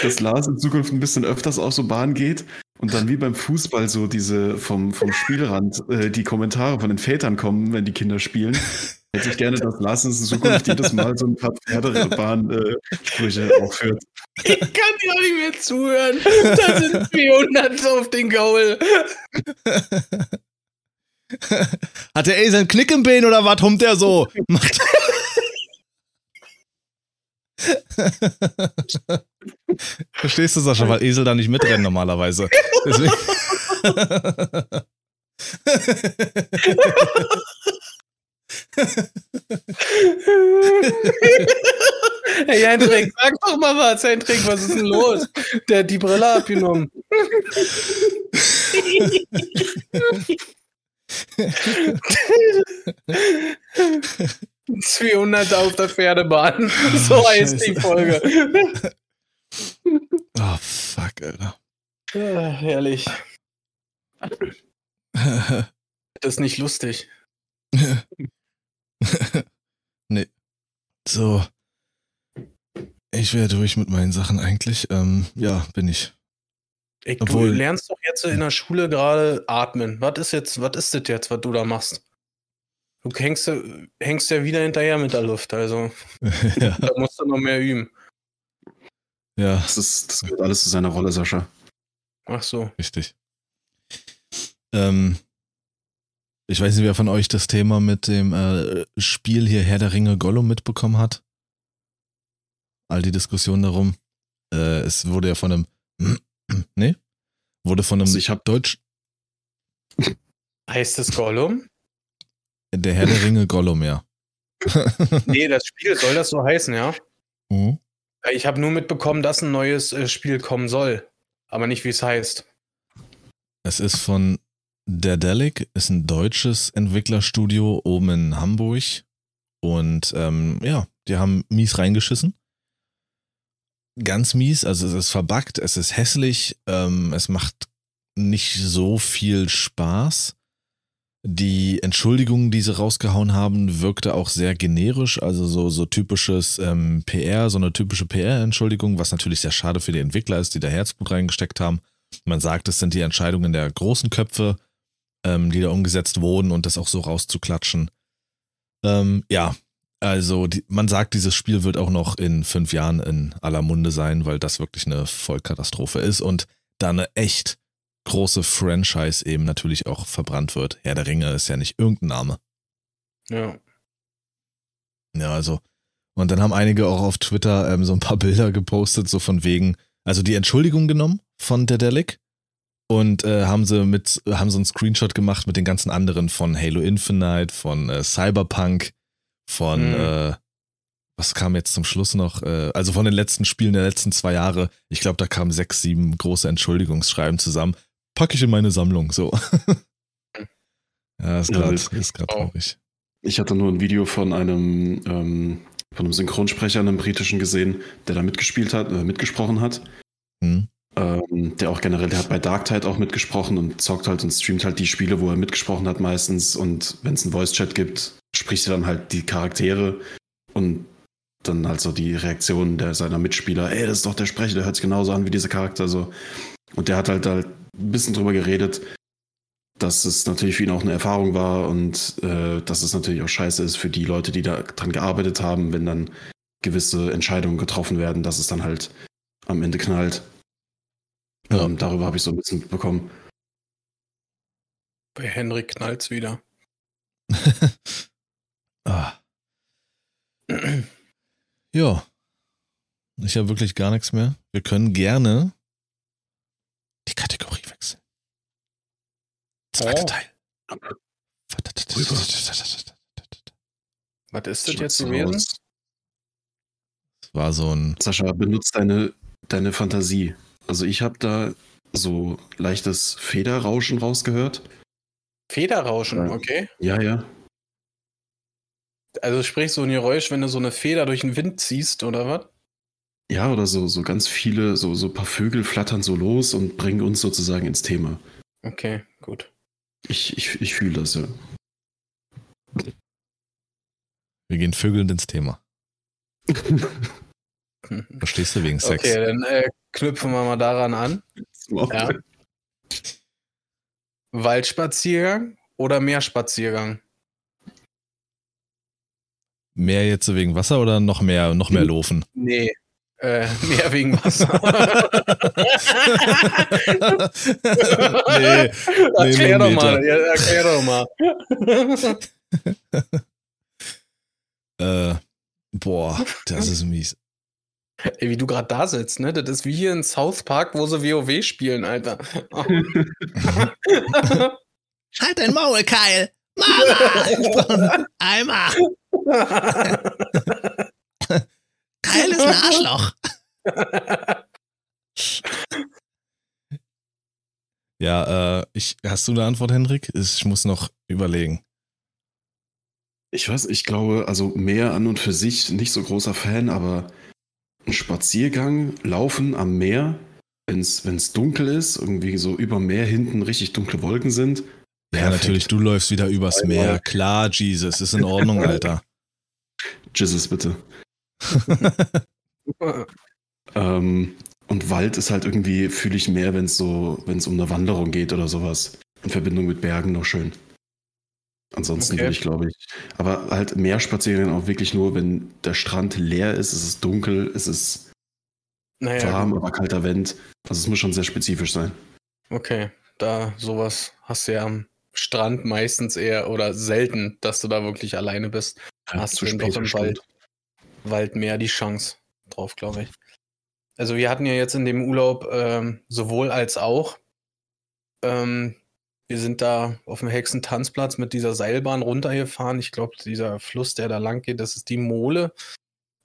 dass Lars in Zukunft ein bisschen öfters auf so Bahn geht und dann wie beim Fußball so diese vom, vom Spielrand äh, die Kommentare von den Vätern kommen, wenn die Kinder spielen. Hätte ich gerne, dass Lars in Zukunft jedes Mal so ein paar Pferderbahn-Sprüche äh, aufhört. Ich kann dir auch nicht mehr zuhören. Da sind 400 auf den Gaul. Hat der Esel einen Knick im Bein oder was hummt der so? Macht Verstehst du, Sascha, weil Esel da nicht mitrennen normalerweise. Deswegen. *laughs* *laughs* hey Hendrik, sag doch mal was, Hendrik, was ist denn los? Der hat die Brille abgenommen. 200 *laughs* auf der Pferdebahn. *laughs* So oh, heißt die Folge. Oh, fuck, Alter. Ja, herrlich. Das ist nicht lustig. *laughs* nee. So. Ich wäre durch mit meinen Sachen eigentlich. Ähm, ja, bin ich. Ey, Obwohl, du lernst doch jetzt in der Schule gerade atmen. Was ist jetzt, was ist das jetzt, was du da machst? Du hängst, hängst ja wieder hinterher mit der Luft, also *laughs* ja. da musst du noch mehr üben. Ja. Das, ist, das gehört alles zu seiner Rolle, Sascha. Ach so. Richtig. Ähm, ich weiß nicht, wer von euch das Thema mit dem äh, Spiel hier Herr der Ringe Gollum mitbekommen hat. All die Diskussionen darum. Äh, es wurde ja von einem. *clears throat* nee? Wurde von einem also ich hab Deutsch. Heißt es Gollum? Der Herr der Ringe Gollum, ja. *laughs* nee, das Spiel soll das so heißen, ja? Mhm. Ich habe nur mitbekommen, dass ein neues äh, Spiel kommen soll, aber nicht, wie es heißt. Es ist von Daedalic, ist ein deutsches Entwicklerstudio oben in Hamburg. Und ähm, ja, die haben mies reingeschissen. Ganz mies, also es ist verbuggt, es ist hässlich, ähm, es macht nicht so viel Spaß. Die Entschuldigung, die sie rausgehauen haben, wirkte auch sehr generisch, also so, so typisches ähm, PR, so eine typische PR-Entschuldigung, was natürlich sehr schade für die Entwickler ist, die da Herzblut reingesteckt haben. Man sagt, es sind die Entscheidungen der großen Köpfe, ähm, die da umgesetzt wurden und das auch so rauszuklatschen. Ähm, ja, also die, man sagt, dieses Spiel wird auch noch in fünf Jahren in aller Munde sein, weil das wirklich eine Vollkatastrophe ist und da eine echt große Franchise eben natürlich auch verbrannt wird. Herr der Ringe ist ja nicht irgendein Name. Ja. Ja, also. Und dann haben einige auch auf Twitter ähm, so ein paar *laughs* Bilder gepostet, so von wegen, also die Entschuldigung genommen von Dedelic und äh, haben sie mit, haben so einen Screenshot gemacht mit den ganzen anderen von Halo Infinite, von äh, Cyberpunk, von, mhm. äh, was kam jetzt zum Schluss noch? Äh, also von den letzten Spielen der letzten zwei Jahre. Ich glaube, da kamen sechs, sieben große Entschuldigungsschreiben zusammen. Packe ich in meine Sammlung, so. *laughs* ja, ist gerade ja, traurig. Ich hatte nur ein Video von einem, ähm, von einem Synchronsprecher, einem britischen gesehen, der da mitgespielt hat, äh, mitgesprochen hat. Mhm. Ähm, der auch generell, der hat bei Dark Tide auch mitgesprochen und zockt halt und streamt halt die Spiele, wo er mitgesprochen hat meistens. Und wenn es einen Voice-Chat gibt, spricht er dann halt die Charaktere und dann halt so die Reaktion der, seiner Mitspieler, ey, das ist doch der Sprecher, der hört sich genauso an wie dieser Charakter. So. Und der hat halt, halt ein bisschen drüber geredet, dass es natürlich für ihn auch eine Erfahrung war und äh, dass es natürlich auch scheiße ist für die Leute, die da dran gearbeitet haben, wenn dann gewisse Entscheidungen getroffen werden, dass es dann halt am Ende knallt. Ähm, darüber habe ich so ein bisschen mitbekommen. Bei Henrik knallt's wieder. *laughs* ah. ja. Ich habe wirklich gar nichts mehr. Wir können gerne die Kategorie wechseln. Zweiter oh. Teil. Was ist das jetzt gewesen? Das war so ein. Sascha, benutzt deine, deine Fantasie. Also ich habe da so leichtes Federrauschen rausgehört. Federrauschen, okay. Ja, ja. Also sprich so ein Geräusch, wenn du so eine Feder durch den Wind ziehst, oder was? Ja, oder so, so ganz viele, so, so ein paar Vögel flattern so los und bringen uns sozusagen ins Thema. Okay, gut. Ich, ich, ich fühle das, ja. Wir gehen vögelnd ins Thema. *laughs* *laughs* Verstehst du wegen Sex? Okay, dann äh, knüpfen wir mal daran an. Ja. Waldspaziergang oder Meerspaziergang? Mehr jetzt wegen Wasser oder noch mehr, noch mehr Laufen? Nee, äh, mehr wegen Wasser. *laughs* nee, nee, erklär doch mal, ja, erklär doch mal. *laughs* äh, boah, das ist mies. Ey, wie du gerade da sitzt, ne? Das ist wie hier in South Park, wo sie WoW spielen, Alter. *laughs* halt dein Maul, Kyle! Mama! *laughs* Eimer! Kyle ist ein Arschloch. ja, äh, ich, hast du eine Antwort, Hendrik? Ich muss noch überlegen. Ich weiß, ich glaube, also mehr an und für sich nicht so großer Fan, aber ein Spaziergang, Laufen am Meer, wenn es dunkel ist, irgendwie so über Meer hinten richtig dunkle Wolken sind. Ja, natürlich, du läufst wieder übers Meer. Klar, Jesus, ist in Ordnung, *laughs* Alter. Jesus, bitte. *laughs* ähm, und Wald ist halt irgendwie, fühle ich mehr, wenn es so, wenn es um eine Wanderung geht oder sowas. In Verbindung mit Bergen noch schön. Ansonsten okay. würde ich, glaube ich. Aber halt mehr spazieren auch wirklich nur, wenn der Strand leer ist, es ist dunkel, es ist naja, warm, gut. aber kalter Wind. Also es muss schon sehr spezifisch sein. Okay, da sowas hast du ja am Strand meistens eher oder selten, dass du da wirklich alleine bist. Ja, hast du doch im Wald, Wald mehr die Chance drauf, glaube ich. Also wir hatten ja jetzt in dem Urlaub ähm, sowohl als auch. Ähm, wir sind da auf dem Hexentanzplatz mit dieser Seilbahn runtergefahren. Ich glaube, dieser Fluss, der da lang geht, das ist die Mole.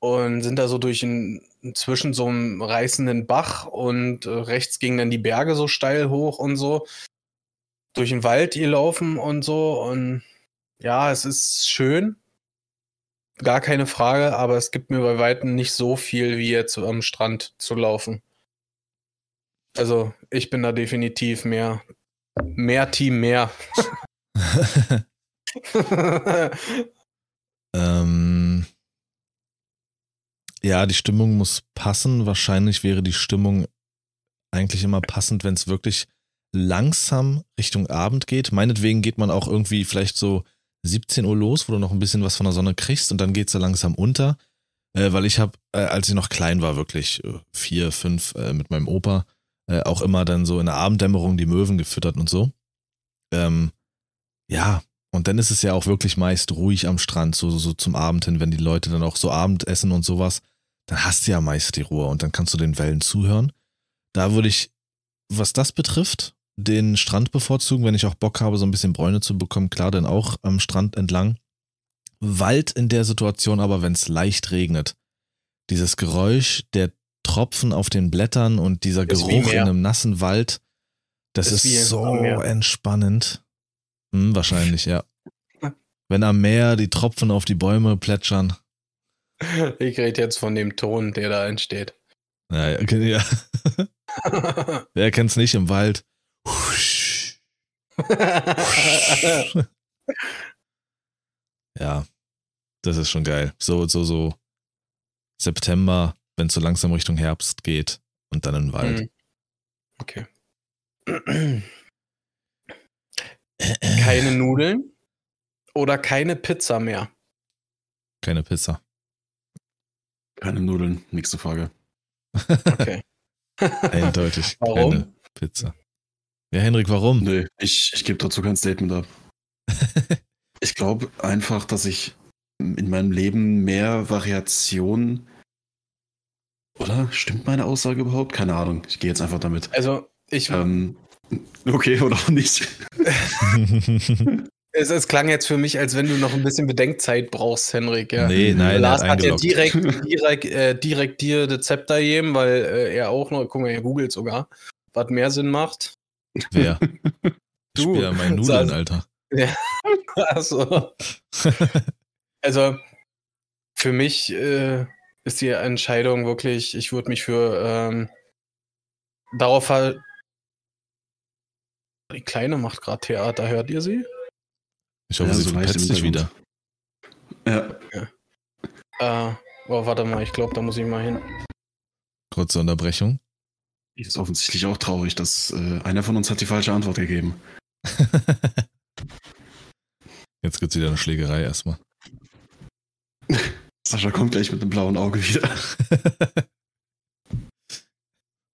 Und sind da so durch ein, zwischen so einem reißenden Bach und äh, rechts gingen dann die Berge so steil hoch und so. Durch den Wald gelaufen und so. Und ja, es ist schön. Gar keine Frage, aber es gibt mir bei Weitem nicht so viel, wie jetzt am Strand zu laufen. Also, ich bin da definitiv mehr Mehr Team, mehr. *laughs* ähm, ja, die Stimmung muss passen. Wahrscheinlich wäre die Stimmung eigentlich immer passend, wenn es wirklich langsam Richtung Abend geht. Meinetwegen geht man auch irgendwie vielleicht so 17 Uhr los, wo du noch ein bisschen was von der Sonne kriegst und dann geht es so langsam unter. Äh, weil ich habe, äh, als ich noch klein war, wirklich äh, vier, fünf äh, mit meinem Opa, äh, auch immer dann so in der Abenddämmerung die Möwen gefüttert und so. Ähm, ja, Und dann ist es ja auch wirklich meist ruhig am Strand, so, so zum Abend hin, wenn die Leute dann auch so Abend essen und sowas, dann hast du ja meist die Ruhe und dann kannst du den Wellen zuhören. Da würde ich, was das betrifft, den Strand bevorzugen, wenn ich auch Bock habe, so ein bisschen Bräune zu bekommen, klar, dann auch am Strand entlang. Wald in der Situation aber, wenn es leicht regnet. Dieses Geräusch der Tropfen auf den Blättern und dieser Geruch in einem nassen Wald, das ist, ist so entspannend. Hm, wahrscheinlich, ja. *laughs* Wenn am Meer die Tropfen auf die Bäume plätschern. Ich rede jetzt von dem Ton, der da entsteht. Ja, ja. ja. *laughs* Wer kennt's nicht im Wald? *laughs* ja, das ist schon geil. So, so, so September, wenn es so langsam Richtung Herbst geht und dann im Wald. Mhm. Okay. *clears throat* Keine Nudeln oder keine Pizza mehr? Keine Pizza. Keine Nudeln, nächste Frage. Okay. *laughs* *laughs* Eindeutig. Warum? Keine Pizza. Ja, Henrik, warum? Nee, ich, ich gebe dazu kein Statement ab. *laughs* ich glaube einfach, dass ich in meinem Leben mehr Variationen. Oder? Stimmt meine Aussage überhaupt? Keine Ahnung. Ich gehe jetzt einfach damit. Also, ich. Ähm, okay, oder auch nicht. *laughs* es, es, klang jetzt für mich, als wenn du noch ein bisschen Bedenkzeit brauchst, Henrik. Ja. Nee, nein, Lars hat ja direkt, direkt, äh, direkt dir das Zepter gegeben, weil äh, er auch noch, guck mal, er googelt sogar, was mehr Sinn macht. Wer? *laughs* du. Ich ja mein Nudeln, Alter. Ja. *laughs* Also. also, für mich äh, ist die Entscheidung wirklich, ich würde mich für ähm, darauf halt. Die Kleine macht gerade Theater, hört ihr sie? Ich hoffe, ja, sie so verpetzt sich wieder. Ja. ja. Äh, oh, warte mal, ich glaube, da muss ich mal hin. Kurze Unterbrechung. Ist offensichtlich auch traurig, dass äh, einer von uns hat die falsche Antwort gegeben. *laughs* Jetzt gibt's wieder eine Schlägerei erstmal. *laughs* Sascha kommt gleich mit dem blauen Auge wieder. *laughs*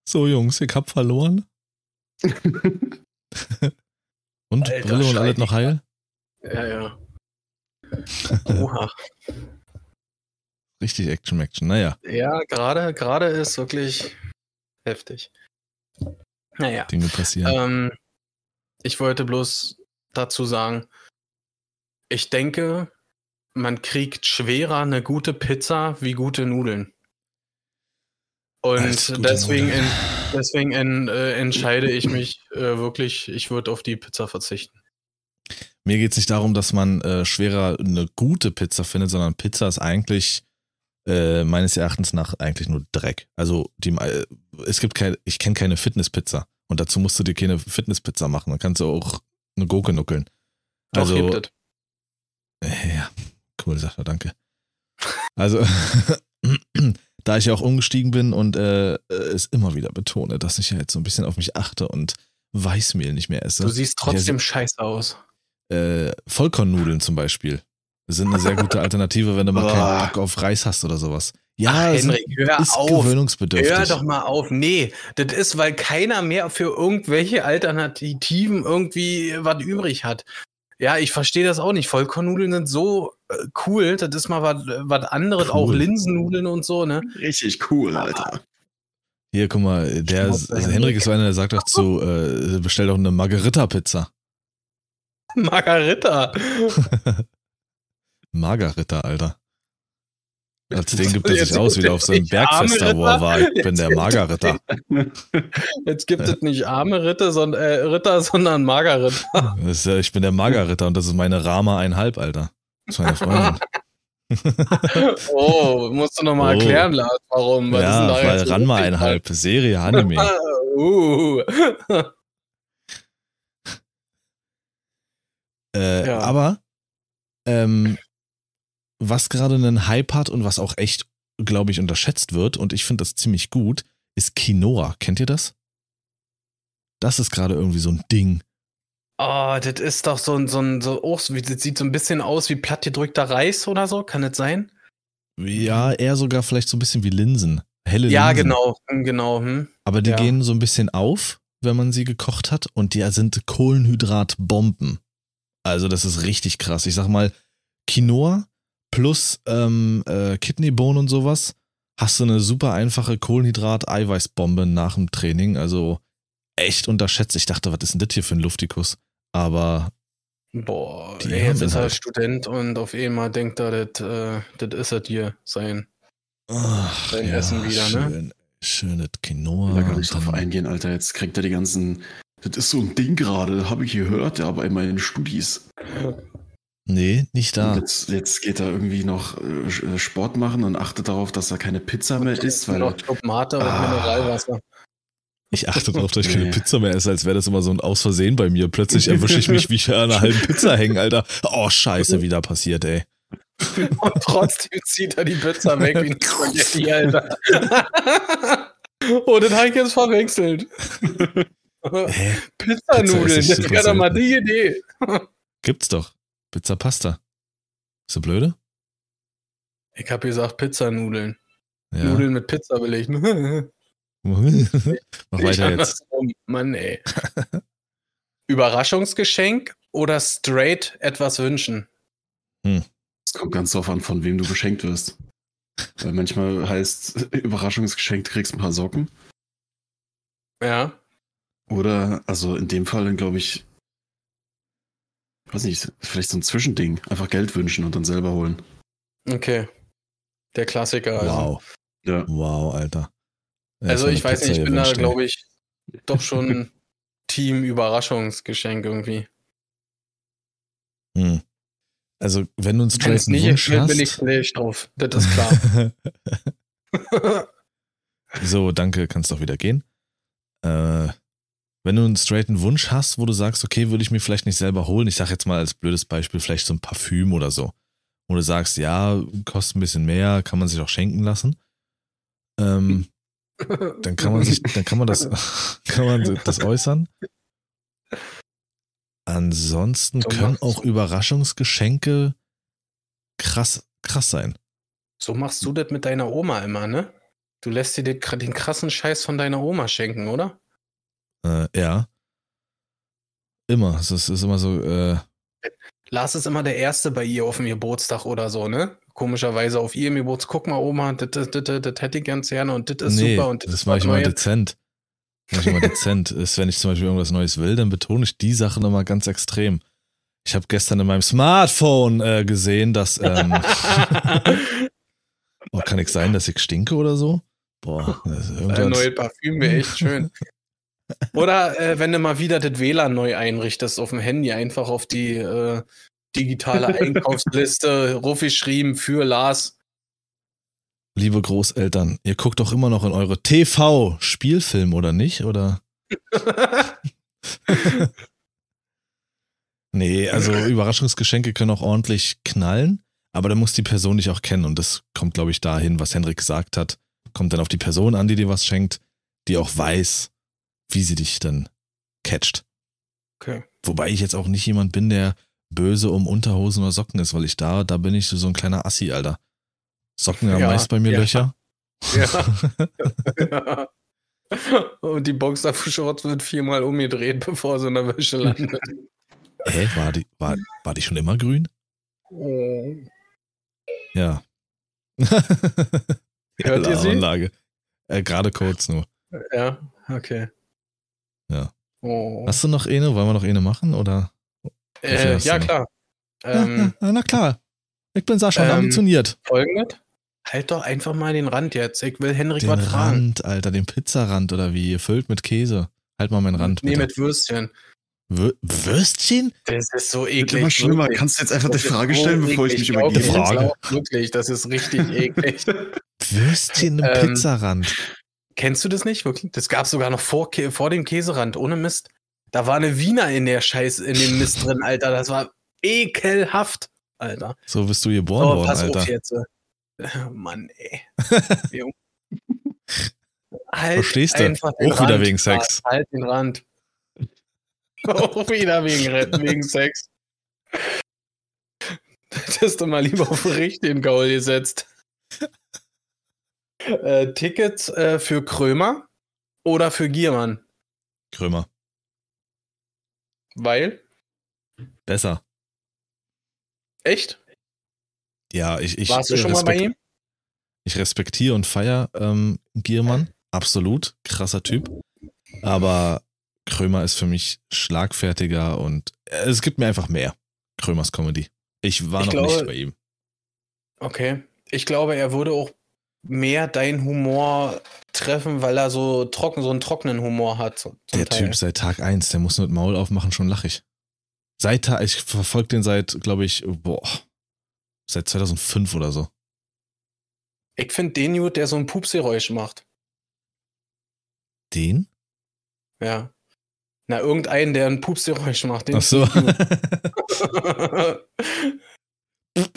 so, Jungs, ich hab verloren. *laughs* und Alter, Brille und alles noch heil? Ja, ja. *laughs* Oha. Richtig Action-Action, naja. Ja, gerade, gerade ist wirklich heftig. Naja. Dinge passieren. Ähm, ich wollte bloß dazu sagen, ich denke, man kriegt schwerer eine gute Pizza wie gute Nudeln. Und deswegen, in, deswegen in, äh, entscheide ich mich äh, wirklich, ich würde auf die Pizza verzichten. Mir geht es nicht darum, dass man äh, schwerer eine gute Pizza findet, sondern Pizza ist eigentlich äh, meines Erachtens nach eigentlich nur Dreck. Also die, äh, es gibt keine, ich kenne keine Fitnesspizza und dazu musst du dir keine Fitnesspizza machen. Dann kannst du auch eine Gurke nuckeln. Also, Doch, *laughs* ja, cool, sagt er, danke. Also, *laughs* da ich ja auch umgestiegen bin und äh, es immer wieder betone, dass ich ja jetzt so ein bisschen auf mich achte und Weißmehl nicht mehr esse. Du siehst trotzdem scheiße aus. Äh, Vollkornnudeln zum Beispiel sind eine sehr gute Alternative, wenn du mal keinen Bock auf Reis hast oder sowas. Ja, Ach, Henrik, hör ist auf. gewöhnungsbedürftig. Hör doch mal auf. Nee, das ist, weil keiner mehr für irgendwelche Alternativen irgendwie was übrig hat. Ja, ich verstehe das auch nicht. Vollkornnudeln sind so äh, cool. Das ist mal was anderes. Cool. Auch Linsennudeln und so, ne? Richtig cool, Alter. Hier, guck mal, der ist, also Henrik ist so einer, der sagt doch zu, äh, bestell doch eine Margarita-Pizza. Margarita. *laughs* Margarita, Alter. Als den gibt er sich aus, wie er auf seinem Bergfester war, war. Ich bin der Margarritter. Jetzt gibt es nicht arme Ritter, sondern, äh, Ritter, *laughs* sondern Margarritter. Ist, äh, ich bin der Margarritter und das ist meine Rama einhalb, Alter. Das ist meine Freundin. *laughs* oh, musst du nochmal oh. erklären, Lars, warum? Was ja, weil Ranma einhalb, Serie, Anime. *laughs* uh. äh, ja. Aber ähm, was gerade einen Hype hat und was auch echt, glaube ich, unterschätzt wird, und ich finde das ziemlich gut, ist Quinoa. Kennt ihr das? Das ist gerade irgendwie so ein Ding. Oh, das ist doch so ein, so ein, so, oh, das sieht so ein bisschen aus wie plattgedrückter Reis oder so, kann das sein? Ja, eher sogar vielleicht so ein bisschen wie Linsen. Helle ja, Linsen. genau, hm, genau. Hm. Aber die ja. gehen so ein bisschen auf, wenn man sie gekocht hat, und die sind Kohlenhydratbomben. Also das ist richtig krass. Ich sag mal, Quinoa plus ähm, äh, Kidneybohnen und sowas, hast du eine super einfache Kohlenhydrat-Eiweißbombe nach dem Training. Also echt unterschätzt. Ich dachte, was ist denn das hier für ein Luftikus? Aber. Boah, die ey, jetzt ist er halt Student und auf einmal denkt er, das äh, ist er dir sein, Ach, sein ja, Essen wieder, ne? schön, ne? Schönes Quinoa. Da kann ich drauf eingehen, Alter. Jetzt kriegt er die ganzen. Das ist so ein Ding gerade, habe ich gehört, ja, bei meinen Studis. Nee, nicht da. Jetzt, jetzt, geht er irgendwie noch äh, Sport machen und achtet darauf, dass er keine Pizza mehr isst. Weil noch Tomate und ah. Mineralwasser. Ich achte darauf, dass ich keine Pizza mehr esse, als wäre das immer so ein Aus Versehen bei mir. Plötzlich erwische ich mich, wie ich an einer halben Pizza hänge, Alter. Oh, scheiße, wieder passiert, ey. *laughs* Und trotzdem zieht er die Pizza weg wie ein *laughs* Spaghetti, Alter. *laughs* oh, den habe ich jetzt verwechselt. Pizzanudeln, das wäre doch mal die Idee. Gibt's doch. Pizza Pasta. Ist du blöde? Ich habe gesagt Pizzanudeln. Ja. Nudeln mit Pizza belegt. *laughs* *laughs* Mach weiter jetzt. Mann, ey. Überraschungsgeschenk oder straight etwas wünschen? Hm. Es kommt ganz drauf an, von wem du beschenkt wirst. Weil manchmal heißt *laughs* Überraschungsgeschenk, kriegst ein paar Socken. Ja. Oder, also in dem Fall dann glaube ich, weiß nicht, vielleicht so ein Zwischending. Einfach Geld wünschen und dann selber holen. Okay. Der Klassiker. Also. Wow. Ja. Wow, Alter. Ja, also ich weiß nicht, ich bin da, glaube ich, doch *laughs* schon Team Überraschungsgeschenk irgendwie. Hm. Also, wenn du einen straighten nicht Wunsch hast... bin ich schlecht drauf, das ist klar. *laughs* *laughs* so, danke, kannst doch wieder gehen. Äh, wenn du einen straighten Wunsch hast, wo du sagst, okay, würde ich mir vielleicht nicht selber holen, ich sag jetzt mal als blödes Beispiel vielleicht so ein Parfüm oder so, wo du sagst, ja, kostet ein bisschen mehr, kann man sich auch schenken lassen. Ähm, dann kann man sich, dann kann man das, *laughs* kann man das äußern. Ansonsten so können auch Überraschungsgeschenke krass, krass sein. So machst du das mit deiner Oma immer, ne? Du lässt dir den, den krassen Scheiß von deiner Oma schenken, oder? Äh, ja. Immer. Es ist, ist immer so. Äh, Lars ist immer der Erste bei ihr auf dem Geburtstag oder so, ne? komischerweise auf ihrem Geburtstag, guck mal, Oma, das, das, das, das hätte ich ganz gerne und das ist nee, super. Und das, das mache ich immer dezent. Ich immer dezent. Ist, wenn ich zum Beispiel irgendwas Neues will, dann betone ich die Sachen immer ganz extrem. Ich habe gestern in meinem Smartphone äh, gesehen, dass. Ähm, *laughs* oh, kann ich sein, dass ich stinke oder so? Boah, das ist irgendwas. Ein neues Parfüm wäre echt schön. *laughs* Oder äh, wenn du mal wieder das WLAN neu einrichtest auf dem Handy, einfach auf die äh, digitale *laughs* Einkaufsliste, Ruffi schrieben für Lars. Liebe Großeltern, ihr guckt doch immer noch in eure TV-Spielfilm, oder nicht? Oder? *laughs* nee, also Überraschungsgeschenke können auch ordentlich knallen, aber da muss die Person dich auch kennen und das kommt, glaube ich, dahin, was Henrik gesagt hat. Kommt dann auf die Person an, die dir was schenkt, die auch weiß, wie sie dich dann catcht. Okay. Wobei ich jetzt auch nicht jemand bin, der böse um Unterhosen oder Socken ist, weil ich da, da bin ich so ein kleiner Assi, Alter. Socken haben ja, meist bei mir ja. Löcher. Ja. *laughs* Und die Boxershorts wird viermal umgedreht, *laughs* bevor sie in der Wäsche landet. *laughs* Hä? War die, war, war die schon immer grün? Oh. Ja. Hört ihr sie? Äh, Gerade kurz nur. Ja, okay. Ja. Oh. Hast du noch eine? Wollen wir noch eine machen? Oder? Äh, ja, klar. Ähm, ja, na klar. Ich bin Sascha, ähm, ambitioniert. Folgendes. Halt doch einfach mal den Rand jetzt. Ich will Henrik den was fragen. Rand, Alter, den Pizzarand oder wie? Gefüllt mit Käse. Halt mal meinen Rand. Nee, bitte. mit Würstchen. Würstchen? Das ist so eklig. Wird immer schlimmer. Wirklich. Kannst du jetzt einfach die Frage stellen, so bevor ich mich übergebe? Frage. Wirklich, das ist richtig *laughs* eklig. Würstchen im ähm, Pizzarand. Kennst du das nicht? Wirklich? Das gab es sogar noch vor, vor dem Käserand, ohne Mist. Da war eine Wiener in der Scheiß, in dem Mist drin, Alter. Das war ekelhaft, Alter. So bist du geboren oh, worden, pass Alter. Auf jetzt. *laughs* Mann, ey. *laughs* halt Verstehst du? Auch Rand, wieder wegen Sex. Halt den Rand. *laughs* Auch wieder wegen, wegen Sex. Hättest du mal lieber auf richtigen Gaul gesetzt. Äh, Tickets äh, für Krömer oder für Giermann? Krömer. Weil? Besser. Echt? Ja, ich. ich Warst du schon mal bei ihm? Ich respektiere und feiere ähm, Giermann. Absolut. Krasser Typ. Aber Krömer ist für mich schlagfertiger und äh, es gibt mir einfach mehr. Krömers Comedy. Ich war ich noch glaube, nicht bei ihm. Okay. Ich glaube, er würde auch mehr deinen Humor treffen, weil er so trocken, so einen trockenen Humor hat. Der Teil. Typ seit Tag 1, der muss nur mit Maul aufmachen, schon lachig. Seit ich verfolge den seit, glaube ich, boah, seit 2005 oder so. Ich finde den gut, der so ein Pupsgeräusch macht. Den? Ja. Na, irgendeinen, der ein Pupsgeräusch macht. Den Ach so. *laughs* *laughs*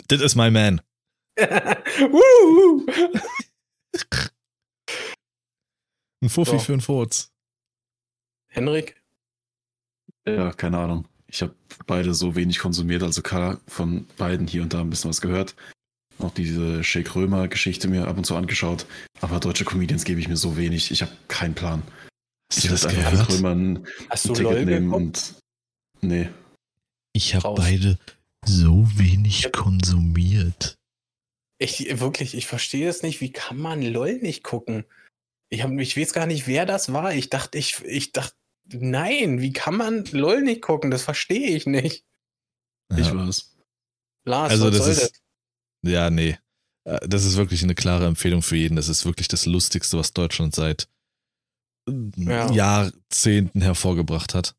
Das ist my man. *laughs* ein Fuffi so. für einen Furz. Henrik? Ja, keine Ahnung. Ich habe beide so wenig konsumiert, also klar von beiden hier und da ein bisschen was gehört. Auch diese Shake Römer-Geschichte mir ab und zu angeschaut. Aber deutsche Comedians gebe ich mir so wenig. Ich habe keinen Plan. Hast ich werde einfach für Römer ein, Hast ein Ticket nehmen und. Nee. Ich habe beide so wenig konsumiert. Ich wirklich, ich verstehe es nicht. Wie kann man LOL nicht gucken? Ich, hab, ich weiß gar nicht, wer das war. Ich dachte, ich, ich dachte, nein, wie kann man LOL nicht gucken? Das verstehe ich nicht. Ja. Ich weiß. Lars, also was das soll ist, das? Ja, nee. Äh, das ist wirklich eine klare Empfehlung für jeden. Das ist wirklich das Lustigste, was Deutschland seit ja. Jahrzehnten hervorgebracht hat.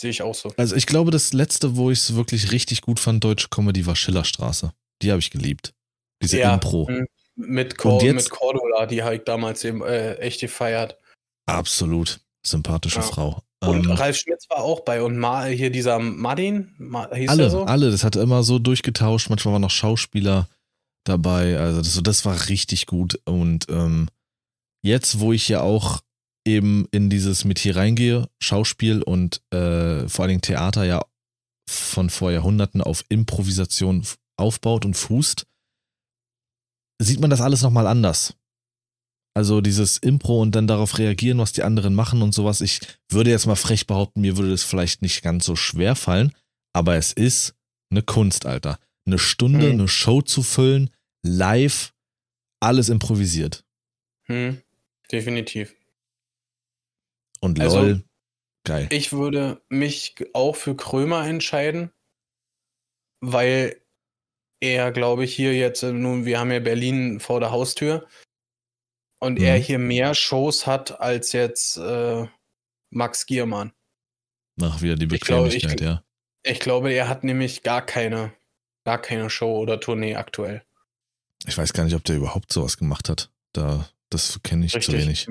Sehe ich auch so. Also ich glaube, das letzte, wo ich es wirklich richtig gut fand, deutsche Comedy, war Schillerstraße. Die habe ich geliebt. Diese ja, Impro. Mit, Cor jetzt, mit Cordula, die habe ich damals eben äh, echt gefeiert. Absolut. Sympathische ja. Frau. Und ähm, Ralf Schmitz war auch bei und Ma, hier dieser Martin, Ma, hieß alle, so? alle, das hat immer so durchgetauscht. Manchmal waren noch Schauspieler dabei. Also das, das war richtig gut. Und ähm, jetzt, wo ich ja auch eben in dieses Metier reingehe, Schauspiel und äh, vor allen Dingen Theater ja von vor Jahrhunderten auf Improvisation aufbaut und fußt, sieht man das alles nochmal anders. Also dieses Impro und dann darauf reagieren, was die anderen machen und sowas. Ich würde jetzt mal frech behaupten, mir würde das vielleicht nicht ganz so schwer fallen, aber es ist eine Kunst, Alter. Eine Stunde, hm. eine Show zu füllen, live, alles improvisiert. Hm. Definitiv. Und also, LOL, geil. Ich würde mich auch für Krömer entscheiden, weil er, glaube ich, hier jetzt, äh, nun, wir haben ja Berlin vor der Haustür und mhm. er hier mehr Shows hat als jetzt äh, Max Giermann. Ach, wieder die Bequemlichkeit, ich glaube, ich, ja. Ich glaube, er hat nämlich gar keine, gar keine Show oder Tournee aktuell. Ich weiß gar nicht, ob der überhaupt sowas gemacht hat. Da das kenne ich Richtig. zu wenig.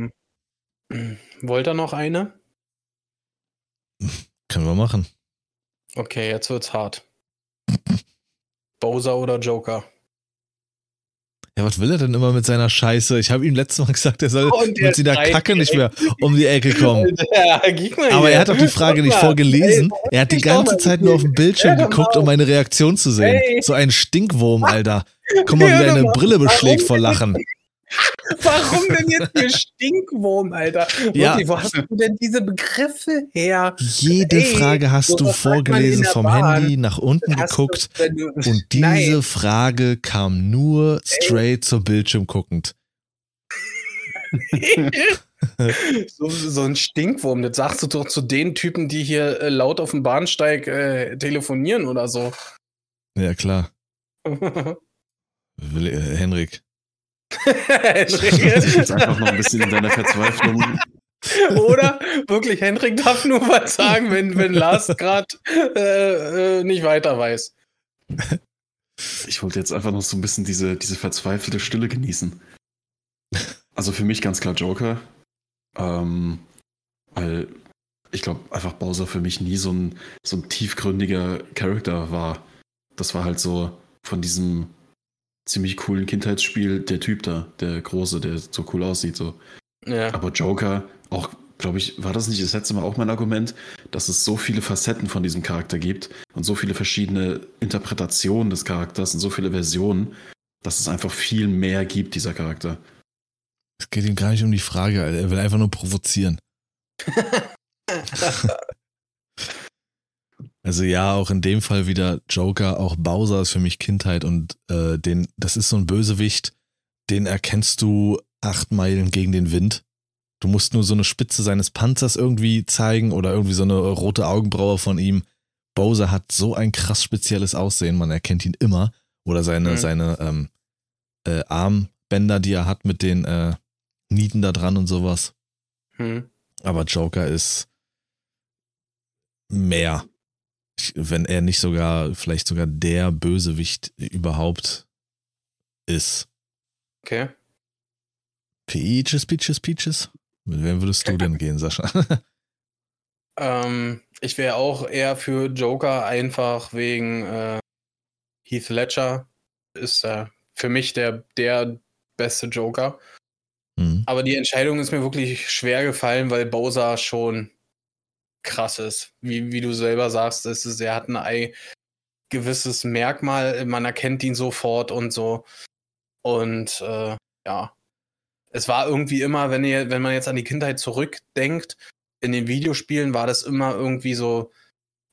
Hm. *clears throat* Wollt ihr noch eine? *laughs* Können wir machen. Okay, jetzt wird's hart. *laughs* Bowser oder Joker? Ja, was will er denn immer mit seiner Scheiße? Ich habe ihm letztes Mal gesagt, er soll *laughs* mit seiner Kacke nicht mehr um die Ecke kommen. *laughs* Aber er hat doch die Frage nicht vorgelesen. Er hat die ganze Zeit nur auf dem Bildschirm geguckt, um meine Reaktion zu sehen. So ein Stinkwurm, *laughs* Alter. Komm mal, wie deine Brille beschlägt vor Lachen. *laughs* Warum denn jetzt hier Stinkwurm, Alter? Ja. Wirklich, wo hast du denn diese Begriffe her? Jede Ey, Frage hast du vorgelesen vom Bahn. Handy, nach unten hast geguckt. Du, und *laughs* diese Nein. Frage kam nur straight Ey. zur Bildschirm guckend. *laughs* so, so, ein Stinkwurm, das sagst du doch zu den Typen, die hier äh, laut auf dem Bahnsteig äh, telefonieren oder so. Ja, klar. Will, äh, Henrik. Jetzt einfach *laughs* noch ein bisschen in deiner Verzweiflung. Oder wirklich, Hendrik darf nur was sagen, wenn, wenn Lars gerade äh, äh, nicht weiter weiß. Ich wollte jetzt einfach noch so ein bisschen diese, diese verzweifelte Stille genießen. Also für mich ganz klar Joker. Ähm, weil ich glaube einfach Bowser für mich nie so ein, so ein tiefgründiger Charakter war. Das war halt so von diesem ziemlich coolen Kindheitsspiel der Typ da, der Große, der so cool aussieht. So. Ja. Aber Joker, auch, glaube ich, war das nicht das letzte Mal auch mein Argument, dass es so viele Facetten von diesem Charakter gibt und so viele verschiedene Interpretationen des Charakters und so viele Versionen, dass es einfach viel mehr gibt, dieser Charakter. Es geht ihm gar nicht um die Frage, er will einfach nur provozieren. *laughs* Also ja, auch in dem Fall wieder Joker, auch Bowser ist für mich Kindheit und äh, den, das ist so ein Bösewicht, den erkennst du acht Meilen gegen den Wind. Du musst nur so eine Spitze seines Panzers irgendwie zeigen oder irgendwie so eine rote Augenbraue von ihm. Bowser hat so ein krass spezielles Aussehen, man erkennt ihn immer. Oder seine, mhm. seine ähm, äh, Armbänder, die er hat mit den äh, Nieten da dran und sowas. Mhm. Aber Joker ist mehr wenn er nicht sogar, vielleicht sogar der Bösewicht überhaupt ist. Okay. Peaches, Peaches, Peaches. Mit wem würdest du denn gehen, Sascha? *laughs* ähm, ich wäre auch eher für Joker, einfach wegen äh, Heath Ledger. Ist äh, für mich der, der beste Joker. Mhm. Aber die Entscheidung ist mir wirklich schwer gefallen, weil Bowser schon krass ist. Wie, wie du selber sagst, ist es, er hat ein gewisses Merkmal, man erkennt ihn sofort und so. Und äh, ja, es war irgendwie immer, wenn ihr, wenn man jetzt an die Kindheit zurückdenkt, in den Videospielen war das immer irgendwie so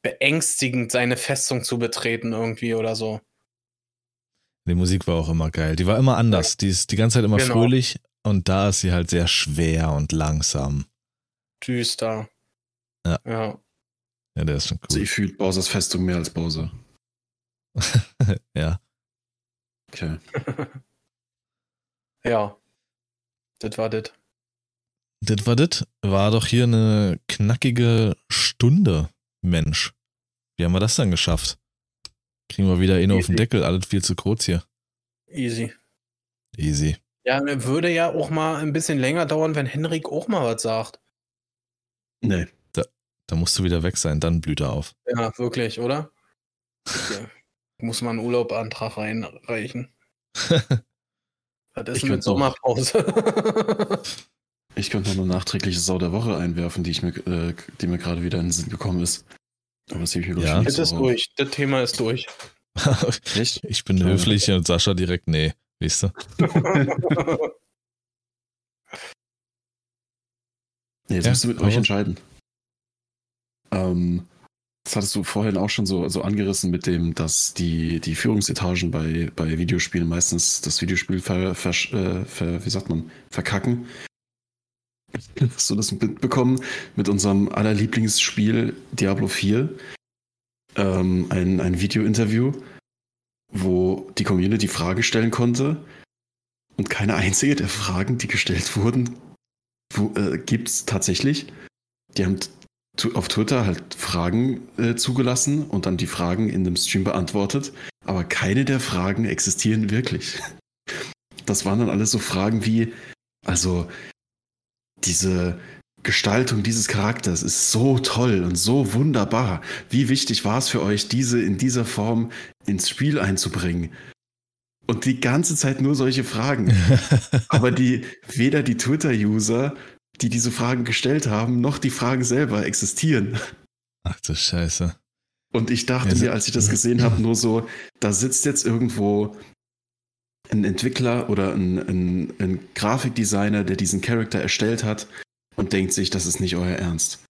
beängstigend, seine Festung zu betreten irgendwie oder so. Die Musik war auch immer geil. Die war immer anders. Die ist die ganze Zeit immer genau. fröhlich und da ist sie halt sehr schwer und langsam. Düster. Ja. Ja, ja der ist schon cool. Sie fühlt Bowsers Festung mehr als Bowser. *laughs* ja. Okay. *laughs* ja. Das war das. Das war das. War doch hier eine knackige Stunde, Mensch. Wie haben wir das dann geschafft? Kriegen wir wieder ihn auf den Deckel, alles viel zu kurz hier. Easy. Easy. Ja, würde ja auch mal ein bisschen länger dauern, wenn Henrik auch mal was sagt. Nee. Da musst du wieder weg sein, dann blüht er auf. Ja, wirklich, oder? Okay. *laughs* Muss man einen Urlaubantrag reinreichen. das ist mit Sommerpause. *laughs* ich könnte noch eine nachträgliche Sau der Woche einwerfen, die, ich mir, äh, die mir gerade wieder in den Sinn gekommen ist. Aber das ich ja. Das ist durch. Das Thema ist durch. *laughs* Echt? Ich bin ja. höflich und Sascha direkt, nee, weißt du? nee, jetzt ja, musst du mit euch entscheiden. Ähm, das hattest du vorhin auch schon so, so angerissen mit dem, dass die, die Führungsetagen bei, bei Videospielen meistens das Videospiel ver, ver, äh, ver, wie sagt man, verkacken. Hast du das mitbekommen mit unserem allerlieblingsspiel Diablo 4? Ähm, ein, ein Video-Interview, wo die Community Fragen stellen konnte und keine einzige der Fragen, die gestellt wurden, äh, gibt es tatsächlich. Die haben auf Twitter halt Fragen äh, zugelassen und dann die Fragen in dem Stream beantwortet, aber keine der Fragen existieren wirklich. *laughs* Das waren dann alles so Fragen wie, also diese Gestaltung dieses Charakters ist so toll und so wunderbar. Wie wichtig war es für euch, diese in dieser Form ins Spiel einzubringen? Und die ganze Zeit nur solche Fragen. *laughs* aber die, weder die Twitter-User die diese Fragen gestellt haben, noch die Fragen selber existieren. Ach du Scheiße. Und ich dachte mir, als ich das gesehen habe, nur so, da sitzt jetzt irgendwo ein Entwickler oder ein, ein, ein Grafikdesigner, der diesen Charakter erstellt hat und denkt sich, das ist nicht euer Ernst.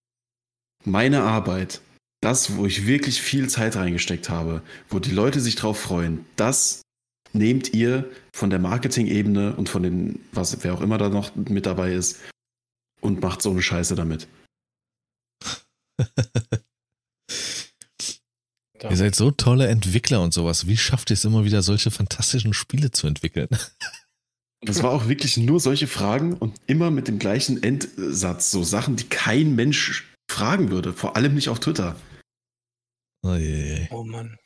Meine Arbeit, das, wo ich wirklich viel Zeit reingesteckt habe, wo die Leute sich drauf freuen, das nehmt ihr von der Marketing-Ebene und von den, was, wer auch immer da noch mit dabei ist, und macht so eine Scheiße damit. *laughs* Ihr seid so tolle Entwickler und sowas. Wie schafft ihr es immer wieder, solche fantastischen Spiele zu entwickeln? *laughs* Das war auch wirklich nur solche Fragen und immer mit dem gleichen Endsatz. So Sachen, die kein Mensch fragen würde. Vor allem nicht auf Twitter. Oh, je, je. oh Mann.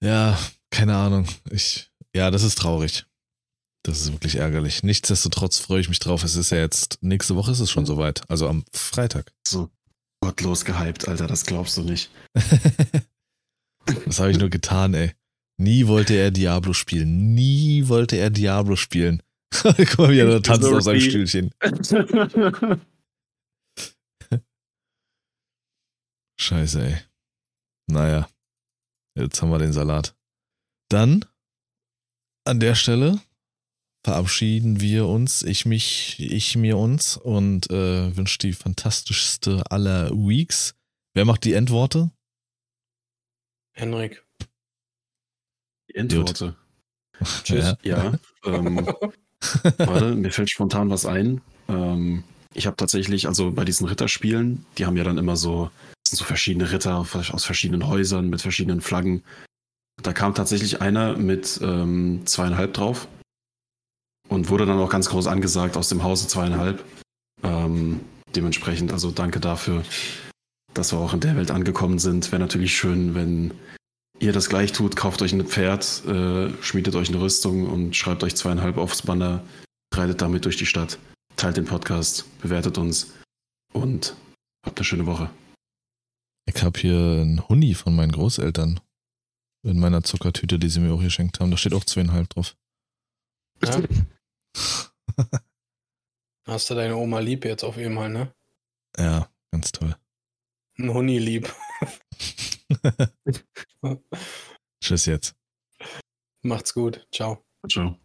Ja, keine Ahnung. Ich, ja, das ist traurig. Das ist wirklich ärgerlich. Nichtsdestotrotz freue ich mich drauf. Es ist ja jetzt, nächste Woche ist es schon soweit. Also am Freitag. So gottlos gehypt, Alter, das glaubst du nicht. *laughs* Was habe ich nur getan, ey. Nie wollte er Diablo spielen. Nie wollte er Diablo spielen. *laughs* Guck mal, wie er tanzt auf seinem Stühlchen. *laughs* Scheiße, ey. Naja. Jetzt haben wir den Salat. Dann an der Stelle verabschieden wir uns, ich mich, ich mir uns und äh, wünsche die fantastischste aller Weeks. Wer macht die Endworte? Henrik. Die Endworte. Tschüss. Ja, ja ähm, *laughs* warte, mir fällt spontan was ein. Ähm, ich habe tatsächlich, also bei diesen Ritterspielen, die haben ja dann immer so, so verschiedene Ritter aus verschiedenen Häusern mit verschiedenen Flaggen. Da kam tatsächlich einer mit ähm, zweieinhalb drauf und wurde dann auch ganz groß angesagt aus dem Hause zweieinhalb. Ähm, dementsprechend, also danke dafür, dass wir auch in der Welt angekommen sind. Wäre natürlich schön, wenn ihr das gleich tut. Kauft euch ein Pferd, äh, schmiedet euch eine Rüstung und schreibt euch zweieinhalb aufs Banner. Reitet damit durch die Stadt. Teilt den Podcast, bewertet uns und habt eine schöne Woche. Ich habe hier einen Huni von meinen Großeltern in meiner Zuckertüte, die sie mir auch geschenkt haben. Da steht auch zweieinhalb drauf. Ja. *laughs* Hast du deine Oma lieb jetzt auf einmal, ne? Ja, ganz toll. Ein Huni lieb. *laughs* *laughs* Tschüss jetzt. Macht's gut. Ciao. Ciao.